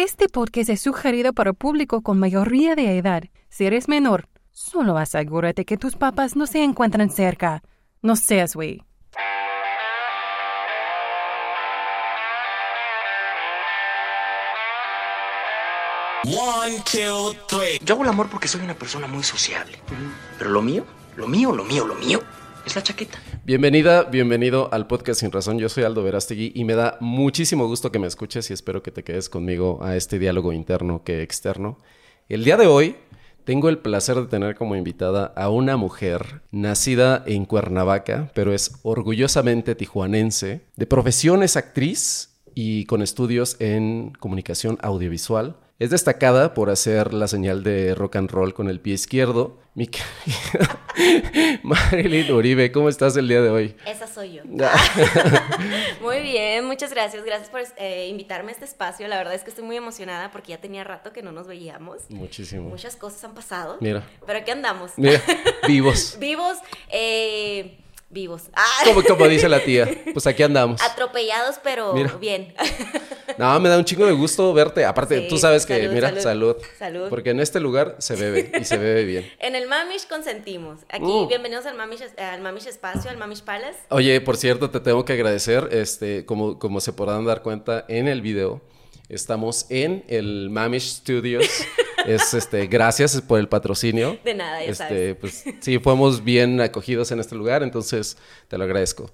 Este podcast es sugerido para público con mayoría de edad. Si eres menor, solo asegúrate que tus papás no se encuentran cerca. No seas güey. One, two, three. Yo hago el amor porque soy una persona muy sociable. Pero lo mío, lo mío, lo mío, lo mío la chaqueta. Bienvenida, bienvenido al podcast Sin Razón. Yo soy Aldo Verástegui y me da muchísimo gusto que me escuches y espero que te quedes conmigo a este diálogo interno que externo. El día de hoy tengo el placer de tener como invitada a una mujer nacida en Cuernavaca, pero es orgullosamente tijuanense. De profesión es actriz y con estudios en comunicación audiovisual. Es destacada por hacer la señal de rock and roll con el pie izquierdo. Mi querida Marilyn Uribe, ¿cómo estás el día de hoy? Esa soy yo. muy bien, muchas gracias. Gracias por eh, invitarme a este espacio. La verdad es que estoy muy emocionada porque ya tenía rato que no nos veíamos. Muchísimo. Muchas cosas han pasado. Mira. Pero aquí andamos. Mira, vivos. vivos. Eh, vivos. Como, como dice la tía, pues aquí andamos. Atropellados, pero bien. No, me da un chingo de gusto verte. Aparte, tú sabes que, mira, salud. salud. Porque en este lugar se bebe y se bebe bien. en el Mamish consentimos. Aquí, uh. bienvenidos al Mamish, al Mamish Espacio, al Mamish Palace. Oye, por cierto, te tengo que agradecer, este, como, como se podrán dar cuenta en el video, estamos en el Mamish Studios. es este, gracias por el patrocinio. De nada, ya este, sabes. Pues sí, fuimos bien acogidos en este lugar, entonces te lo agradezco.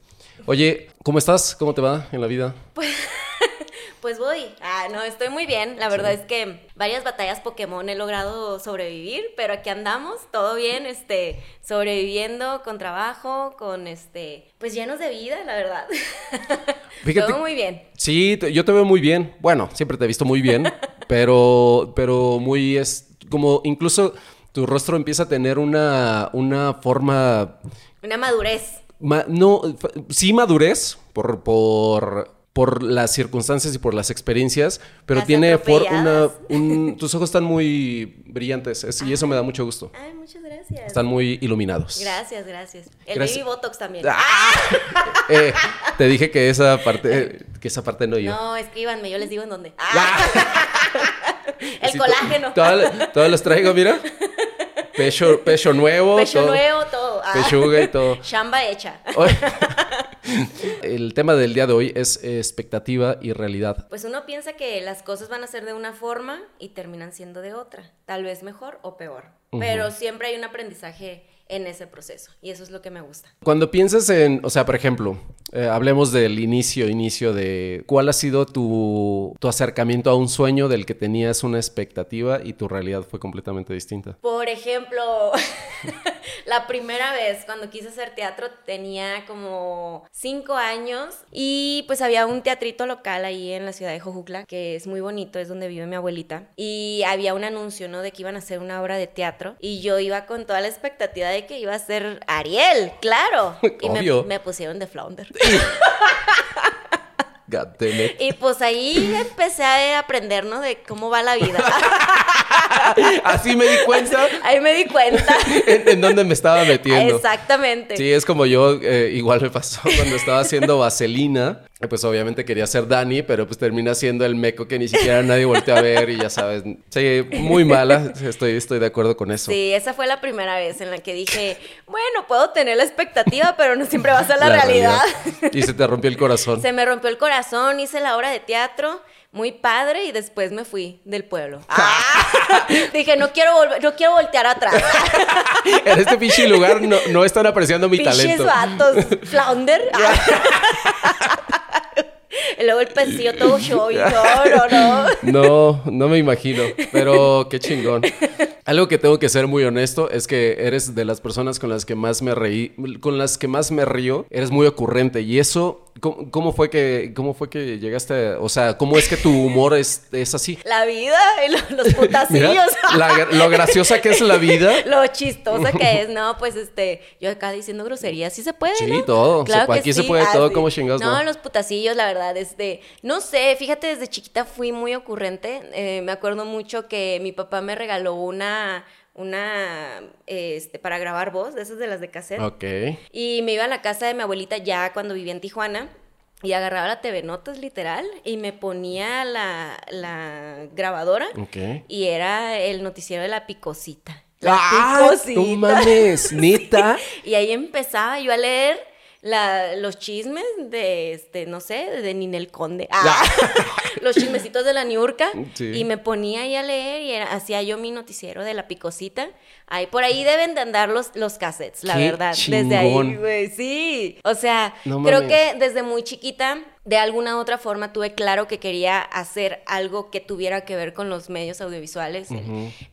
Oye, ¿cómo estás? ¿Cómo te va en la vida? Pues pues voy. Ah, no, estoy muy bien. La verdad es que varias batallas Pokémon he logrado sobrevivir, pero aquí andamos, todo bien, este, sobreviviendo con trabajo, con este, pues llenos de vida, la verdad. Fíjate, todo muy bien. Sí, yo te veo muy bien. Bueno, siempre te he visto muy bien, pero, pero muy es como incluso tu rostro empieza a tener una, una forma. Una madurez. no, sí madurez por, por por las circunstancias y por las experiencias, pero tiene una, tus ojos están muy brillantes y eso me da mucho gusto. Ay, muchas gracias. Están muy iluminados. Gracias, gracias. El baby botox también. ¡Ah! eh, te dije que esa parte que esa parte no yo. No, escríbanme, yo les digo en dónde. ¡Ah! El colágeno. Todos los traigo, mira. Pecho, pecho nuevo. Pecho nuevo, todo. Pechuga y todo. Chamba hecha. El tema del día de hoy es expectativa y realidad. Pues uno piensa que las cosas van a ser de una forma y terminan siendo de otra, tal vez mejor o peor, pero siempre hay un aprendizaje en ese proceso y eso es lo que me gusta. Cuando piensas en, o sea, por ejemplo, eh, hablemos del inicio, inicio de cuál ha sido tu, tu, acercamiento a un sueño del que tenías una expectativa y tu realidad fue completamente distinta. Por ejemplo, la primera vez cuando quise hacer teatro tenía como cinco años y pues había un teatrito local ahí en la ciudad de Jojutla que es muy bonito, es donde vive mi abuelita y había un anuncio, ¿no? De que iban a hacer una obra de teatro y yo iba con toda la expectativa de que iba a ser Ariel, claro. Y me, me pusieron de Flounder. Y pues ahí empecé a aprender, ¿no? De cómo va la vida. Así me di cuenta. Ahí me di cuenta. en, dónde me estaba metiendo. Exactamente. Sí, es como yo, eh, igual me pasó cuando estaba haciendo vaselina. Pues obviamente quería ser Dani, pero pues termina siendo el meco que ni siquiera nadie volteó a ver y ya sabes. Sí, muy mala. Estoy, estoy de acuerdo con eso. Sí, esa fue la primera vez en la que dije, bueno, puedo tener la expectativa, pero no siempre va a ser la, realidad. Y se te rompió el corazón. Se me rompió el corazón, hice la obra de teatro muy padre y después me fui del pueblo. Ah. Dije, no quiero volver, no quiero voltear atrás. en este pinche lugar no, no están apreciando mi talento. vatos, flounder. Y luego el pesillo todo show y no, no, no. No, no me imagino, pero qué chingón. Algo que tengo que ser muy honesto es que eres de las personas con las que más me reí, con las que más me río, eres muy ocurrente y eso ¿Cómo, fue que, ¿Cómo fue que llegaste? o sea, ¿cómo es que tu humor es, es así? La vida y los putacillos. lo graciosa que es la vida. lo chistosa que es, no, pues este, yo acá diciendo groserías, sí se puede. Sí, todo. Claro aquí se puede todo como chingados. No, los putacillos, la verdad, este, no sé, fíjate, desde chiquita fui muy ocurrente. Eh, me acuerdo mucho que mi papá me regaló una una, este, para grabar voz, de esas de las de cassette. Ok. Y me iba a la casa de mi abuelita ya cuando vivía en Tijuana. y agarraba la TV Notas literal y me ponía la, la grabadora y era el noticiero de la picosita. La ¡Ah! picosita. No mames, neta. y ahí empezaba yo a leer la, los chismes de, este, no sé, de Ninel Conde. Ah, los chismecitos de la Niurka. Y me ponía ahí a leer y era, hacía yo mi noticiero de la picosita. Ahí, por ahí deben de andar los, los cassettes, la verdad. Desde ahí, güey, sí. O sea, creo que desde muy chiquita de alguna u otra forma tuve claro que quería hacer algo que tuviera que ver con los medios audiovisuales,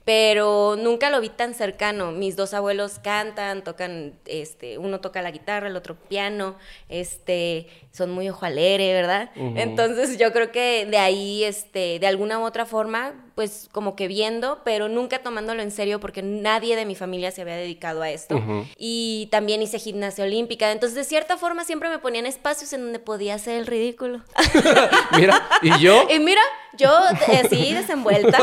pero nunca lo vi tan cercano. Mis dos abuelos cantan, tocan, este, uno toca la guitarra, el otro piano, este, son muy ojo ¿verdad? Entonces yo creo que de ahí, este, de alguna u otra forma, pues como que viendo, pero nunca tomándolo en serio porque nadie de mi familia se había dedicado a esto. Y también hice gimnasia olímpica, entonces de cierta forma siempre me ponían espacios en donde podía hacer el ridículo. mira, ¿y yo? Y mira, yo así desenvuelta.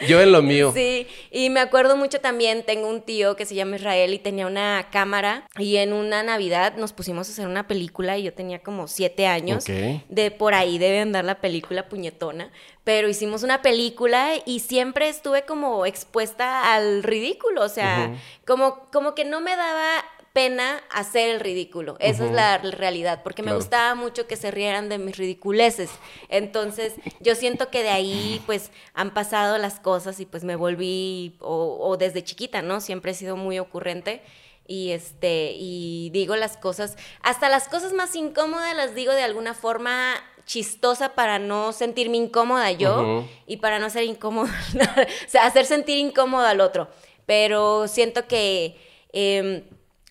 yo en lo mío. Sí, y me acuerdo mucho también, tengo un tío que se llama Israel y tenía una cámara y en una Navidad nos pusimos a hacer una película y yo tenía como siete años. De por ahí debe andar la película puñetona, pero hicimos una película y siempre estuve como expuesta al ridículo, o sea, como, como que no me daba pena hacer el ridículo. Esa es la realidad, porque me gustaba mucho que se rieran de mis ridiculeces. Entonces, yo siento que de ahí, pues, han pasado las cosas y pues me volví, o, o desde chiquita, ¿no? Siempre he sido muy ocurrente y este y digo las cosas hasta las cosas más incómodas las digo de alguna forma chistosa para no sentirme incómoda yo y para no ser incómoda o sea hacer sentir incómodo al otro. Pero siento que em,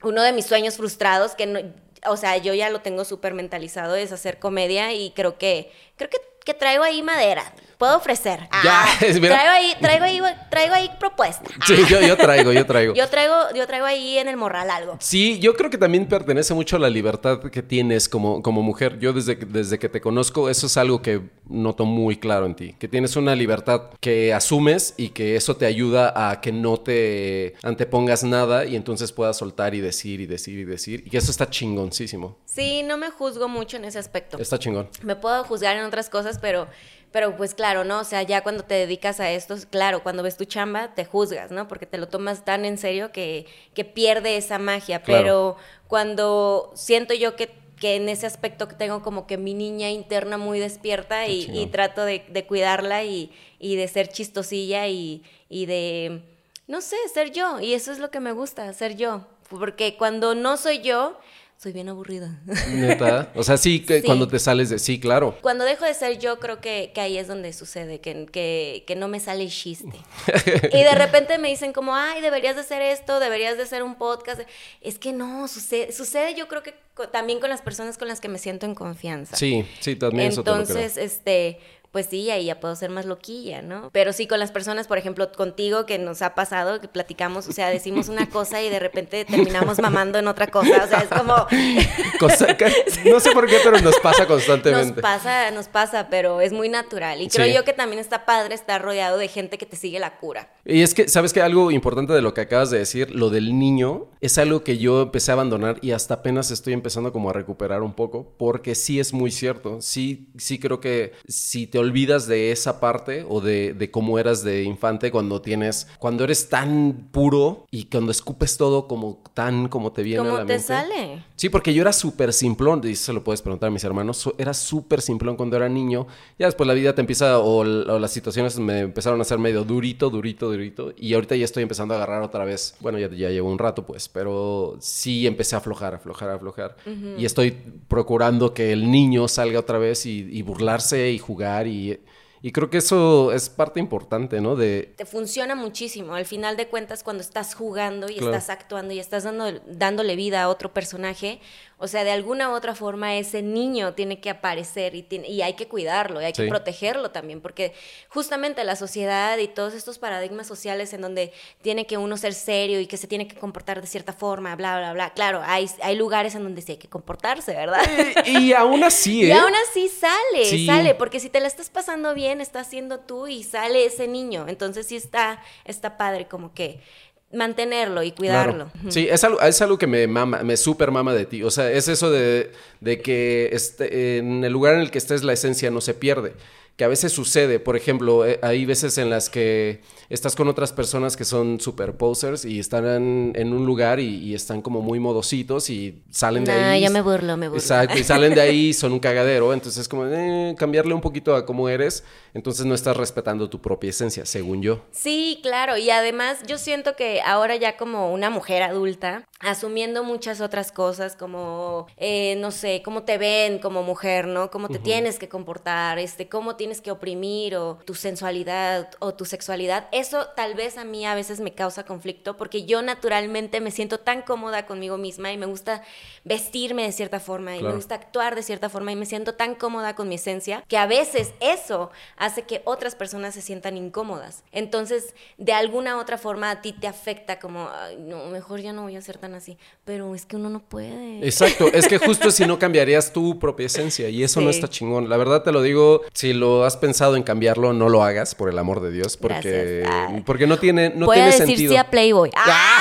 uno de mis sueños frustrados que no, o sea yo ya lo tengo súper mentalizado es hacer comedia y creo que creo que, que traigo ahí madera puedo ofrecer. Ah, traigo ahí, traigo ahí, traigo ahí propuesta. Sí, yo, yo, traigo, yo traigo. yo traigo, yo traigo ahí en el morral algo. Sí, yo creo que también pertenece mucho a la libertad que tienes como, como mujer. Yo desde, desde que te conozco, eso es algo que noto muy claro en ti. Que tienes una libertad que asumes y que eso te ayuda a que no te antepongas nada y entonces puedas soltar y decir y decir y decir. Y que eso está chingoncísimo. Sí, no me juzgo mucho en ese aspecto. Está chingón. Me puedo juzgar en otras cosas, pero pero pues claro, ¿no? O sea, ya cuando te dedicas a esto, claro, cuando ves tu chamba, te juzgas, ¿no? Porque te lo tomas tan en serio que, que pierde esa magia. Pero cuando siento yo que, que, en ese aspecto que tengo como que mi niña interna muy despierta y, trato de, cuidarla y, y, de ser chistosilla y, y de, no sé, ser yo. Y eso es lo que me gusta, ser yo. Porque cuando no soy yo, soy bien aburrida. ¿Neta? O sea, sí, que cuando te sales de... Sí, claro. Cuando dejo de ser yo, creo que, que ahí es donde sucede, que, que, que, no me sale chiste. y de repente me dicen como, ay, deberías de hacer esto, deberías de hacer un podcast. Es que no, sucede, sucede yo creo que también con las personas con las que me siento en confianza. Sí, sí, también Entonces, eso este pues sí, ahí ya puedo ser más loquilla, ¿no? Pero sí con las personas, por ejemplo, contigo que nos ha pasado, que platicamos, o sea, decimos una cosa y de repente terminamos mamando en otra cosa, o sea, es como... no sé por qué, pero nos pasa constantemente. Nos pasa, nos pasa, pero es muy natural. Y creo yo que también está padre estar rodeado de gente que te sigue la cura. Y es que, ¿sabes qué? Algo importante de lo que acabas de decir, lo del niño, es algo que yo empecé a abandonar y hasta apenas estoy empezando como a recuperar un poco, porque sí es muy cierto. Sí, sí creo que si te olvidas de esa parte o de, cómo eras de infante cuando tienes, cuando eres tan puro y cuando escupes todo como tan como te viene a la te sale? Sí, porque yo era súper simplón, y se lo puedes preguntar a mis hermanos, era súper simplón cuando era niño. Ya después la vida te empieza, o, las situaciones me empezaron a hacer medio durito, durito, durito, y ahorita ya estoy empezando a agarrar otra vez. Bueno, ya, ya llevo un rato, pues, pero sí empecé a aflojar, aflojar, aflojar. Y estoy procurando que el niño salga otra vez y burlarse y jugar y y, creo que eso es parte importante, ¿no? De... Te funciona muchísimo. Al final de cuentas, cuando estás jugando y estás actuando y estás dando, dándole vida a otro personaje, o sea, de alguna u otra forma ese niño tiene que aparecer y, tiene, y hay que cuidarlo, y hay que protegerlo también, porque justamente la sociedad y todos estos paradigmas sociales en donde tiene que uno ser serio y que se tiene que comportar de cierta forma, bla, bla, bla. Claro, hay, hay lugares en donde sí hay que comportarse, ¿verdad? Y, aún así, ¿eh? Y aún así sale, sale, porque si te la estás pasando bien, estás siendo tú y sale ese niño. Entonces sí está, está padre como que mantenerlo y cuidarlo. Sí, es algo, es algo que me mama, me super mama de ti. O sea, es eso de, de que este, en el lugar en el que estés la esencia no se pierde que a veces sucede. Por ejemplo, eh, hay veces en las que estás con otras personas que son super posers y están en, un lugar y, están como muy modositos y salen de ahí. ya me burlo, me burlo. Exacto, y salen de ahí son un cagadero. Entonces es como eh, cambiarle un poquito a cómo eres. Entonces no estás respetando tu propia esencia, según yo. Sí, claro. Y además yo siento que ahora ya como una mujer adulta, asumiendo muchas otras cosas como, eh, no sé, cómo te ven como mujer, ¿no? Cómo te tienes que comportar, este, cómo tienes que oprimir o tu sensualidad o tu sexualidad. Eso tal vez a mí a veces me causa conflicto porque yo naturalmente me siento tan cómoda conmigo misma y me gusta vestirme de cierta forma y me gusta actuar de cierta forma y me siento tan cómoda con mi esencia que a veces eso hace que otras personas se sientan incómodas. Entonces, de alguna otra forma a ti te afecta como, no, mejor ya no voy a ser tan así, pero es que uno no puede. Exacto, es que justo si no cambiarías tu propia esencia y eso no está chingón. La verdad te lo digo, si lo has pensado en cambiarlo, no lo hagas, por el amor de Dios, porque, porque no tiene, no tiene decir sentido. Sí a Playboy. ¡Ah!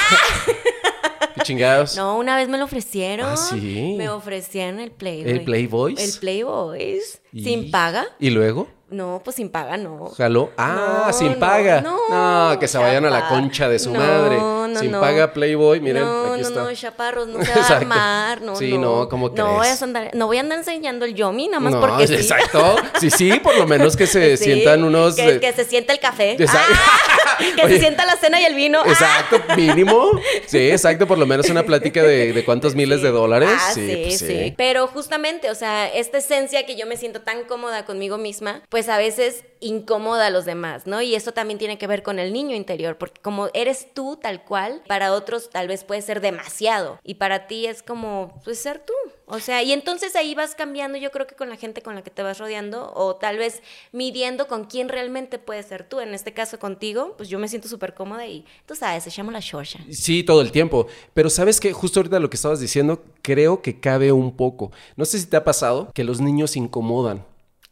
¿Qué chingados? No, una vez me lo ofrecieron. ¿Ah, sí? Me ofrecían el Playboy. ¿El Playboy? El Playboy. ¿Sin paga? ¿Y luego? No, pues sin paga no. ¿Jaló? Ah, sin paga. No, que se vayan a la concha de su madre. sin paga Playboy, miren, aquí está. No, no, chaparros, no se va a armar, no, Sí, no, ¿cómo crees? No voy, a andar, no voy a andar enseñando el yomi, nada más porque sí. exacto. Sí, sí, por lo menos que se sientan unos... Que, que, se sienta el café. Exacto. Ah, que se sienta la cena y el vino. Exacto, mínimo. Sí, exacto, por lo menos una plática de, de cuántos miles de dólares. Ah, sí, pues sí, sí. Pero justamente, o sea, esta esencia que yo me siento tan cómoda conmigo misma, pues a veces incomoda a los demás, ¿no? Y eso también tiene que ver con el niño interior, porque como eres tú tal cual, para otros tal vez puede ser demasiado y para ti es como, pues ser tú. O sea, y entonces ahí vas cambiando, yo creo que con la gente con la que te vas rodeando o tal vez midiendo con quién realmente puedes ser tú. En este caso contigo, pues yo me siento súper cómoda y tú sabes, se llama la shorta. Sí, todo el tiempo. Pero sabes que justo ahorita lo que estabas diciendo, creo que cabe un poco. No sé si te ha pasado que los niños incomodan.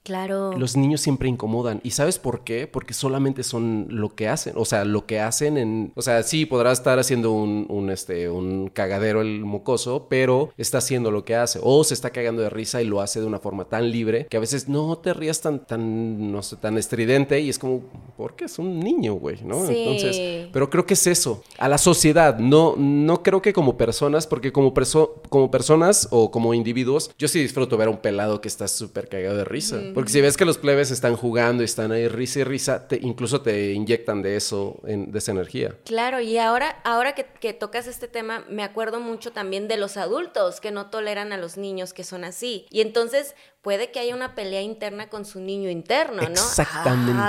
Claro. Los niños siempre incomodan. ¿Y sabes por qué? Porque solamente son lo que hacen. O sea, lo que hacen en. O sea, sí, podrá estar haciendo un, un, este, un cagadero el mocoso, pero está haciendo lo que hace. O se está cagando de risa y lo hace de una forma tan libre que a veces no te rías tan, tan, no sé, tan estridente y es como, porque es un niño, güey, ¿no? Sí. Entonces, pero creo que es eso. A la sociedad, no, no creo que como personas, porque como, como personas o como individuos, yo sí disfruto ver a un pelado que está súper cagado de risa. Porque si ves que los plebes están jugando y están ahí risa y risa, te, incluso te inyectan de eso, de esa energía. Claro, y ahora, ahora que, que, tocas este tema, me acuerdo mucho también de los adultos que no toleran a los niños que son así. Y entonces, puede que haya una pelea interna con su niño interno, ¿no? Exactamente.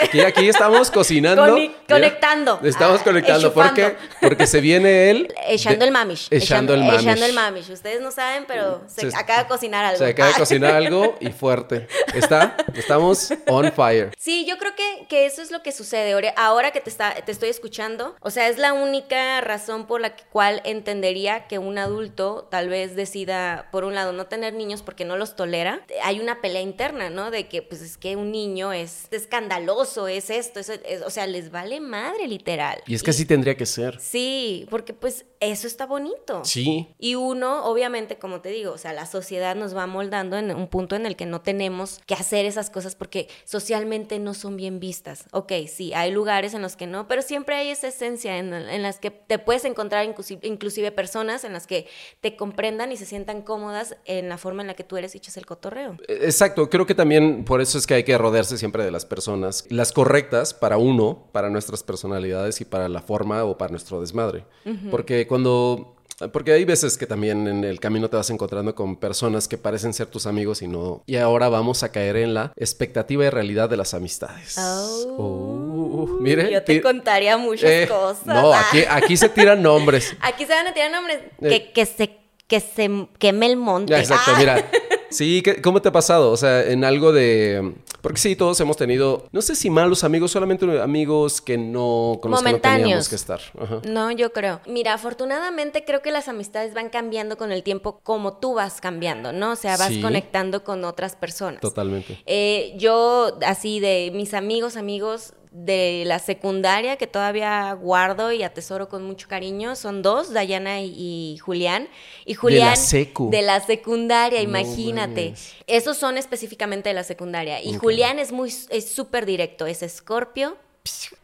aquí, aquí, estamos cocinando. conectando. estamos conectando. ¿Por qué? Porque se viene él. Echando el mamish. Echando, el mamish. Echando el mamish. Ustedes no saben, pero se, acaba de cocinar algo. Se acaba de cocinar algo y fuerte. ¿Está? Estamos on fire. Sí, yo creo que, que eso es lo que sucede. Ahora que te, está, te estoy escuchando, o sea, es la única razón por la cual entendería que un adulto tal vez decida, por un lado, no tener niños porque no los tolera, hay una pelea interna, ¿no? De que pues es que un niño es escandaloso, es esto, es, o sea, les vale madre literal. Y es que así tendría que ser. Sí, porque pues eso está bonito. Sí. Y uno, obviamente, como te digo, o sea, la sociedad nos va moldando en un punto en el que no tenemos que hacer esas cosas porque socialmente no son bien vistas. Ok, sí, hay lugares en los que no, pero siempre hay esa esencia en, en las que te puedes encontrar inclusive, inclusive personas en las que te comprendan y se sientan cómodas en la forma en la que tú eres y echas el cotorreo. E, exacto, creo que también por eso es que hay que rodearse siempre de las personas, las correctas para uno, para nuestras personalidades y para la forma o para nuestro desmadre. Porque cuando porque hay veces que también en el camino te vas encontrando con personas que parecen ser tus amigos y no. Y ahora vamos a caer en la expectativa y realidad de las amistades. Oh. oh mire. Yo te contaría muchas eh, cosas. No, aquí, aquí se tiran nombres. aquí se van a tirar nombres. Eh. que se que se queme el monte. exacto, mira. Sí, ¿cómo te ha pasado? O sea, en algo de... Porque sí, todos hemos tenido, no sé si malos amigos, solamente amigos que no, con los que no teníamos que estar. No, yo creo. Mira, afortunadamente creo que las amistades van cambiando con el tiempo como tú vas cambiando, ¿no? O sea, vas conectando con otras personas. Totalmente. Eh, yo, así de mis amigos, amigos, de la secundaria que todavía guardo y atesoro con mucho cariño son dos, Dayana y, Julián. Y Julián de la secu. De la secundaria, imagínate. Esos son específicamente de la secundaria. Y Julián es muy es súper directo, es Escorpio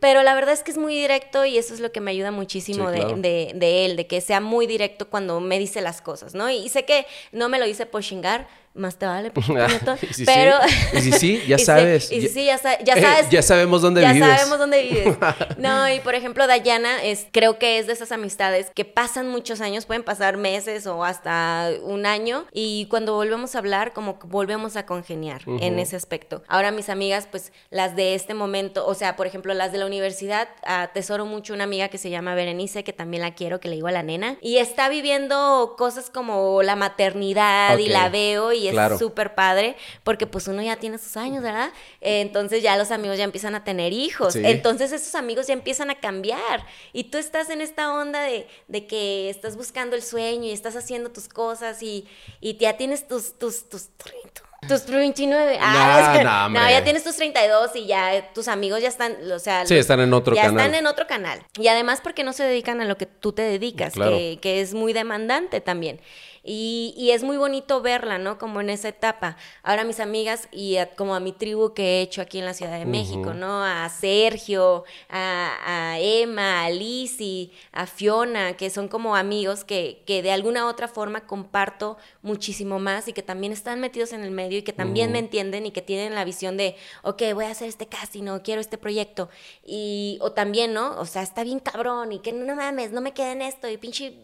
pero la verdad es que es muy directo y eso es lo que me ayuda muchísimo de, de, él, de que sea muy directo cuando me dice las cosas, ¿no? Y, sé que no me lo dice por chingar, más te vale, pero... Y si sí, ya sabes. Y si sí, ya, sabes. ya sabemos dónde vives. Ya sabemos dónde vives. No, y por ejemplo, Dayana es, creo que es de esas amistades que pasan muchos años, pueden pasar meses o hasta un año, y cuando volvemos a hablar, como que volvemos a congeniar en ese aspecto. Ahora mis amigas, pues las de este momento, o sea, por ejemplo, las de la universidad, atesoro mucho una amiga que se llama Berenice, que también la quiero, que le digo a la nena, y está viviendo cosas como la maternidad y la veo y es súper padre, porque pues uno ya tiene sus años, ¿verdad? entonces ya los amigos ya empiezan a tener hijos, entonces esos amigos ya empiezan a cambiar y tú estás en esta onda de, de, que estás buscando el sueño y estás haciendo tus cosas y, y ya tienes tus, tus, tus, tus 29. Ah, no, ya tienes tus 32 y ya tus amigos ya están, o sea, sí, están en otro canal. Ya están en otro canal. Y además porque no se dedican a lo que tú te dedicas, que, que, es muy demandante también. Y, es muy bonito verla, ¿no? Como en esa etapa. Ahora mis amigas y como a mi tribu que he hecho aquí en la Ciudad de México, ¿no? A Sergio, a, Emma, a Lizzie, a Fiona, que son como amigos que, que, de alguna u otra forma comparto muchísimo más y que también están metidos en el medio y que también me entienden y que tienen la visión de, ok, voy a hacer este casting, no quiero este proyecto. Y, o también, ¿no? O sea, está bien cabrón y que no mames, no me quede en esto y pinche,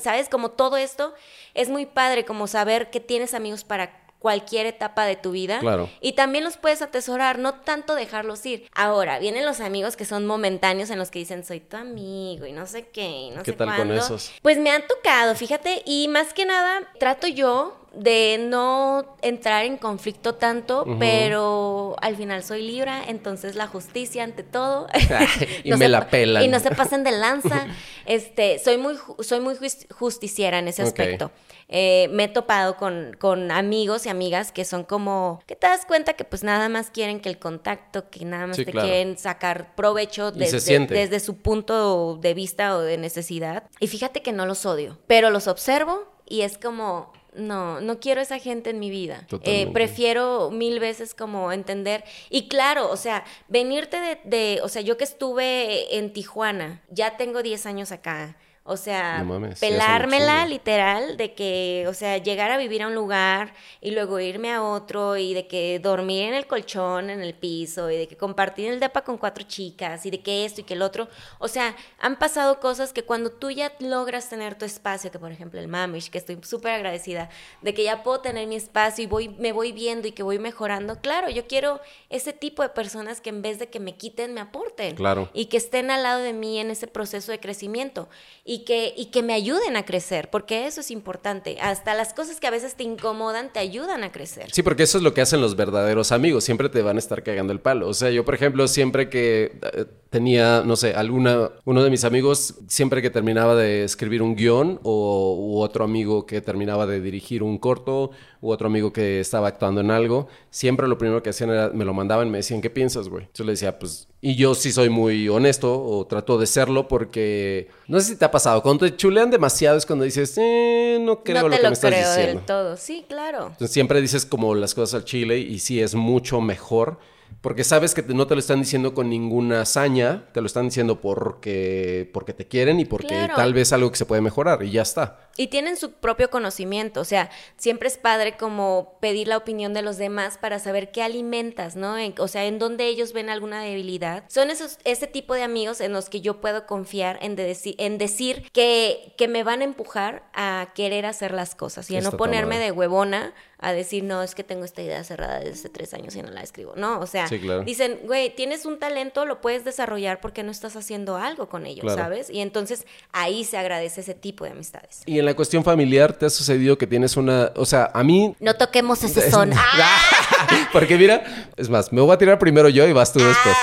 ¿sabes? Como todo esto es muy padre como saber que tienes amigos para cualquier etapa de tu vida. Claro. Y también los puedes atesorar, no tanto dejarlos ir. Ahora, vienen los amigos que son momentáneos en los que dicen, soy tu amigo y no sé qué, y no ¿Qué sé tal cuándo. con esos? Pues me han tocado, fíjate, y más que nada trato yo de no entrar en conflicto tanto, pero al final soy Libra, entonces la justicia ante todo. y me la pelan. Y no se pasen de lanza. este, soy muy, soy muy justiciera en ese aspecto. Eh, me he topado con, con, amigos y amigas que son como, que te das cuenta que pues nada más quieren que el contacto, que nada más te quieren sacar provecho desde, desde su punto de vista o de necesidad. Y fíjate que no los odio, pero los observo y es como, no, no quiero esa gente en mi vida. Eh, prefiero mil veces como entender. Y claro, o sea, venirte de, de, o sea, yo que estuve en Tijuana, ya tengo 10 años acá. O sea, pelármela literal de que, o sea, llegar a vivir a un lugar y luego irme a otro y de que dormir en el colchón, en el piso y de que compartir el depa con cuatro chicas y de que esto y que el otro. O sea, han pasado cosas que cuando tú ya logras tener tu espacio, que por ejemplo el Mamish, que estoy súper agradecida de que ya puedo tener mi espacio y voy, me voy viendo y que voy mejorando. Claro, yo quiero ese tipo de personas que en vez de que me quiten, me aporten. Claro. Y que estén al lado de mí en ese proceso de crecimiento. Y y que, y que me ayuden a crecer, porque eso es importante. Hasta las cosas que a veces te incomodan te ayudan a crecer. Sí, porque eso es lo que hacen los verdaderos amigos, siempre te van a estar cagando el palo. O sea, yo, por ejemplo, siempre que eh, tenía, no sé, alguna, uno de mis amigos, siempre que terminaba de escribir un guion, o u otro amigo que terminaba de dirigir un corto, u otro amigo que estaba actuando en algo, siempre lo primero que hacían era, me lo mandaban y me decían, ¿qué piensas, güey? Yo le decía, pues, y yo sí soy muy honesto, o trato de serlo, porque, no sé si te ha pasado, cuando te chulean demasiado es cuando dices, eh, no creo lo que me estás diciendo. No te lo creo del todo, sí, claro. Entonces siempre dices como las cosas al chile, y sí es mucho mejor porque sabes que no te lo están diciendo con ninguna hazaña, te lo están diciendo porque, porque te quieren y porque tal vez algo que se puede mejorar y ya está. Y tienen su propio conocimiento, o sea, siempre es padre como pedir la opinión de los demás para saber qué alimentas, ¿no? o sea, en dónde ellos ven alguna debilidad. Son esos, ese tipo de amigos en los que yo puedo confiar en, en decir que, que me van a empujar a querer hacer las cosas y a no ponerme de huevona a decir, no, es que tengo esta idea cerrada desde hace tres años y no la escribo. No, o sea, dicen, güey, tienes un talento, lo puedes desarrollar porque no estás haciendo algo con ellos, ¿sabes? Y entonces ahí se agradece ese tipo de amistades. Y en la cuestión familiar, ¿te ha sucedido que tienes una, o sea, a mí... No toquemos ese son. porque mira, es más, me voy a tirar primero yo y vas tú después.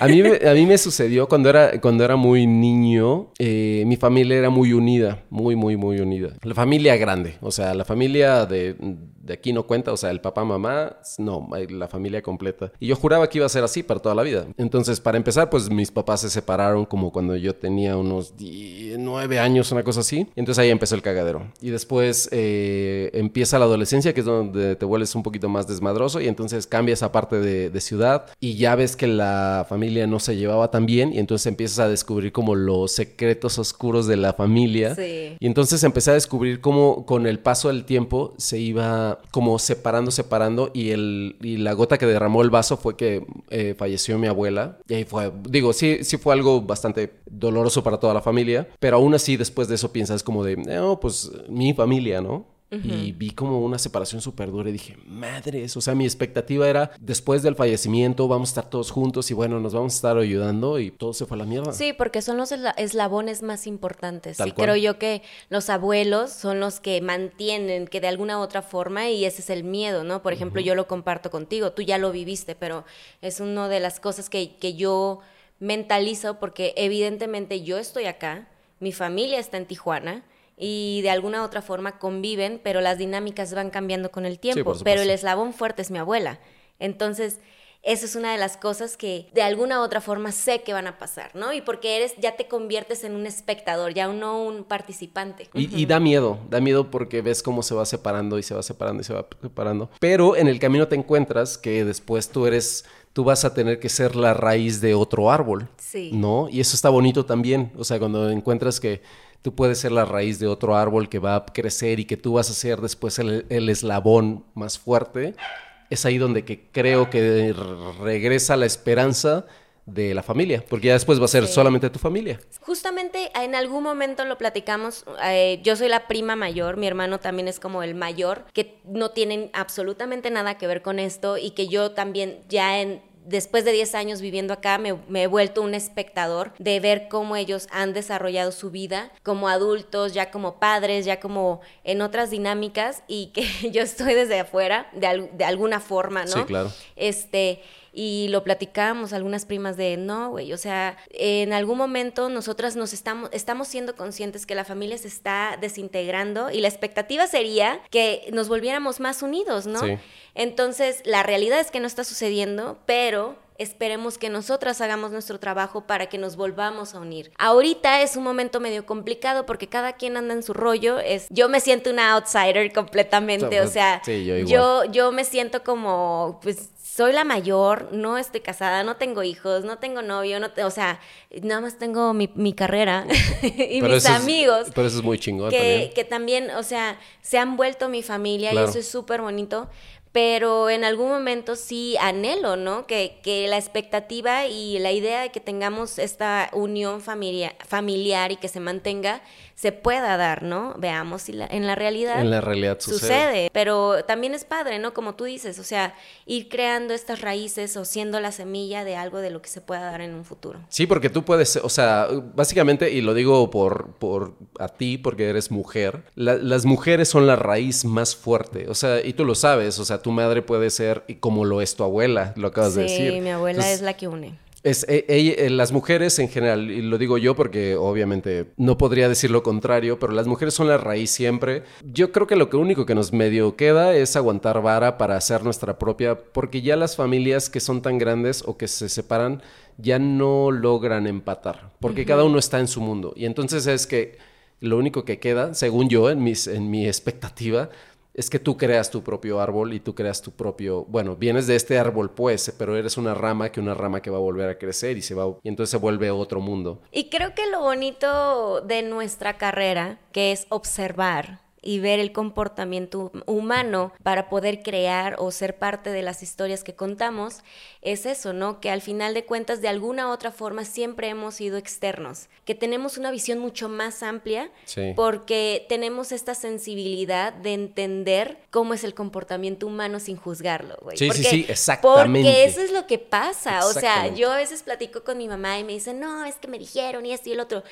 a, mí, a mí me sucedió cuando era, cuando era muy niño, eh, mi familia era muy unida, muy, muy, muy unida. La familia grande, o sea, la familia de de aquí no cuenta, o sea, el papá, mamá, no, la familia completa. Y yo juraba que iba a ser así para toda la vida. Entonces, para empezar, pues mis papás se separaron como cuando yo tenía unos 9 años, una cosa así. Entonces ahí empezó el cagadero. Y después eh, empieza la adolescencia, que es donde te vuelves un poquito más desmadroso y entonces cambia esa parte de, de ciudad y ya ves que la familia no se llevaba tan bien y entonces empiezas a descubrir como los secretos oscuros de la familia. Sí. Y entonces empecé a descubrir cómo con el paso del tiempo se iba como separando, separando y, el, y la gota que derramó el vaso fue que eh, falleció mi abuela. Y ahí fue, digo, sí, sí fue algo bastante doloroso para toda la familia, pero aún así después de eso piensas como de, no, pues mi familia, ¿no? Y vi como una separación súper dura y dije, madres, o sea, mi expectativa era, después del fallecimiento vamos a estar todos juntos y bueno, nos vamos a estar ayudando y todo se fue a la mierda. Sí, porque son los eslabones más importantes. y creo yo que los abuelos son los que mantienen, que de alguna u otra forma, y ese es el miedo, ¿no? Por ejemplo, yo lo comparto contigo, tú ya lo viviste, pero es una de las cosas que, que yo mentalizo porque evidentemente yo estoy acá, mi familia está en Tijuana y de alguna otra forma conviven, pero las dinámicas van cambiando con el tiempo. pero el eslabón fuerte es mi abuela. Entonces, eso es una de las cosas que de alguna otra forma sé que van a pasar, ¿no? Y porque eres, ya te conviertes en un espectador, ya no un participante. Y, y, da miedo, da miedo porque ves cómo se va separando y se va separando y se va separando. Pero en el camino te encuentras que después tú eres tú vas a tener que ser la raíz de otro árbol. Sí. ¿No? Y eso está bonito también. O sea, cuando encuentras que tú puedes ser la raíz de otro árbol que va a crecer y que tú vas a ser después el, eslabón más fuerte, es ahí donde que creo que regresa la esperanza de la familia, porque ya después va a ser solamente tu familia. Justamente en algún momento lo platicamos, eh, yo soy la prima mayor, mi hermano también es como el mayor, que no tienen absolutamente nada que ver con esto y que yo también ya en después de 10 años viviendo acá, me, he vuelto un espectador de ver cómo ellos han desarrollado su vida como adultos, ya como padres, ya como en otras dinámicas y que yo estoy desde afuera de, de alguna forma, ¿no? Sí, claro. Este, y lo platicamos algunas primas de, no, güey, o sea, en algún momento nosotras nos estamos, estamos siendo conscientes que la familia se está desintegrando y la expectativa sería que nos volviéramos más unidos, ¿no? Sí. Entonces, la realidad es que no está sucediendo, pero esperemos que nosotras hagamos nuestro trabajo para que nos volvamos a unir. Ahorita es un momento medio complicado porque cada quien anda en su rollo. Es, yo me siento una outsider completamente, o sea, yo, yo, me siento como, pues, soy la mayor, no estoy casada, no tengo hijos, no tengo novio, no o sea, nada más tengo mi, carrera y mis amigos. pero eso es muy chingón que, también. Que también, o sea, se han vuelto mi familia y eso es súper bonito pero en algún momento sí anhelo, ¿no? Que, que, la expectativa y la idea de que tengamos esta unión familia, familiar y que se mantenga se pueda dar, ¿no? Veamos si en la realidad, en la realidad sucede. Pero también es padre, ¿no? Como tú dices, o sea, ir creando estas raíces o siendo la semilla de algo de lo que se pueda dar en un futuro. Sí, porque tú puedes, o sea, básicamente, y lo digo por, por a ti, porque eres mujer, las mujeres son la raíz más fuerte, o sea, y tú lo sabes, o sea, tu madre puede ser como lo es tu abuela, lo acabas de decir. Sí, mi abuela es la que une. Es, eh, eh, las mujeres en general, y lo digo yo porque obviamente no podría decir lo contrario, pero las mujeres son la raíz siempre. Yo creo que lo único que nos medio queda es aguantar vara para hacer nuestra propia, porque ya las familias que son tan grandes o que se separan ya no logran empatar, porque cada uno está en su mundo. Y entonces es que lo único que queda, según yo, en, mis, en mi expectativa, es que tú creas tu propio árbol y tú creas tu propio, bueno, vienes de este árbol pues, pero eres una rama que una rama que va a volver a crecer y se va y entonces se vuelve otro mundo. Y creo que lo bonito de nuestra carrera, que es observar y ver el comportamiento humano para poder crear o ser parte de las historias que contamos, es eso, ¿no? Que al final de cuentas, de alguna u otra forma, siempre hemos sido externos, que tenemos una visión mucho más amplia porque tenemos esta sensibilidad de entender cómo es el comportamiento humano sin juzgarlo, güey. Sí, sí, sí, exactamente. Porque eso es lo que pasa, o sea, yo a veces platico con mi mamá y me dice, no, es que me dijeron y esto y el otro.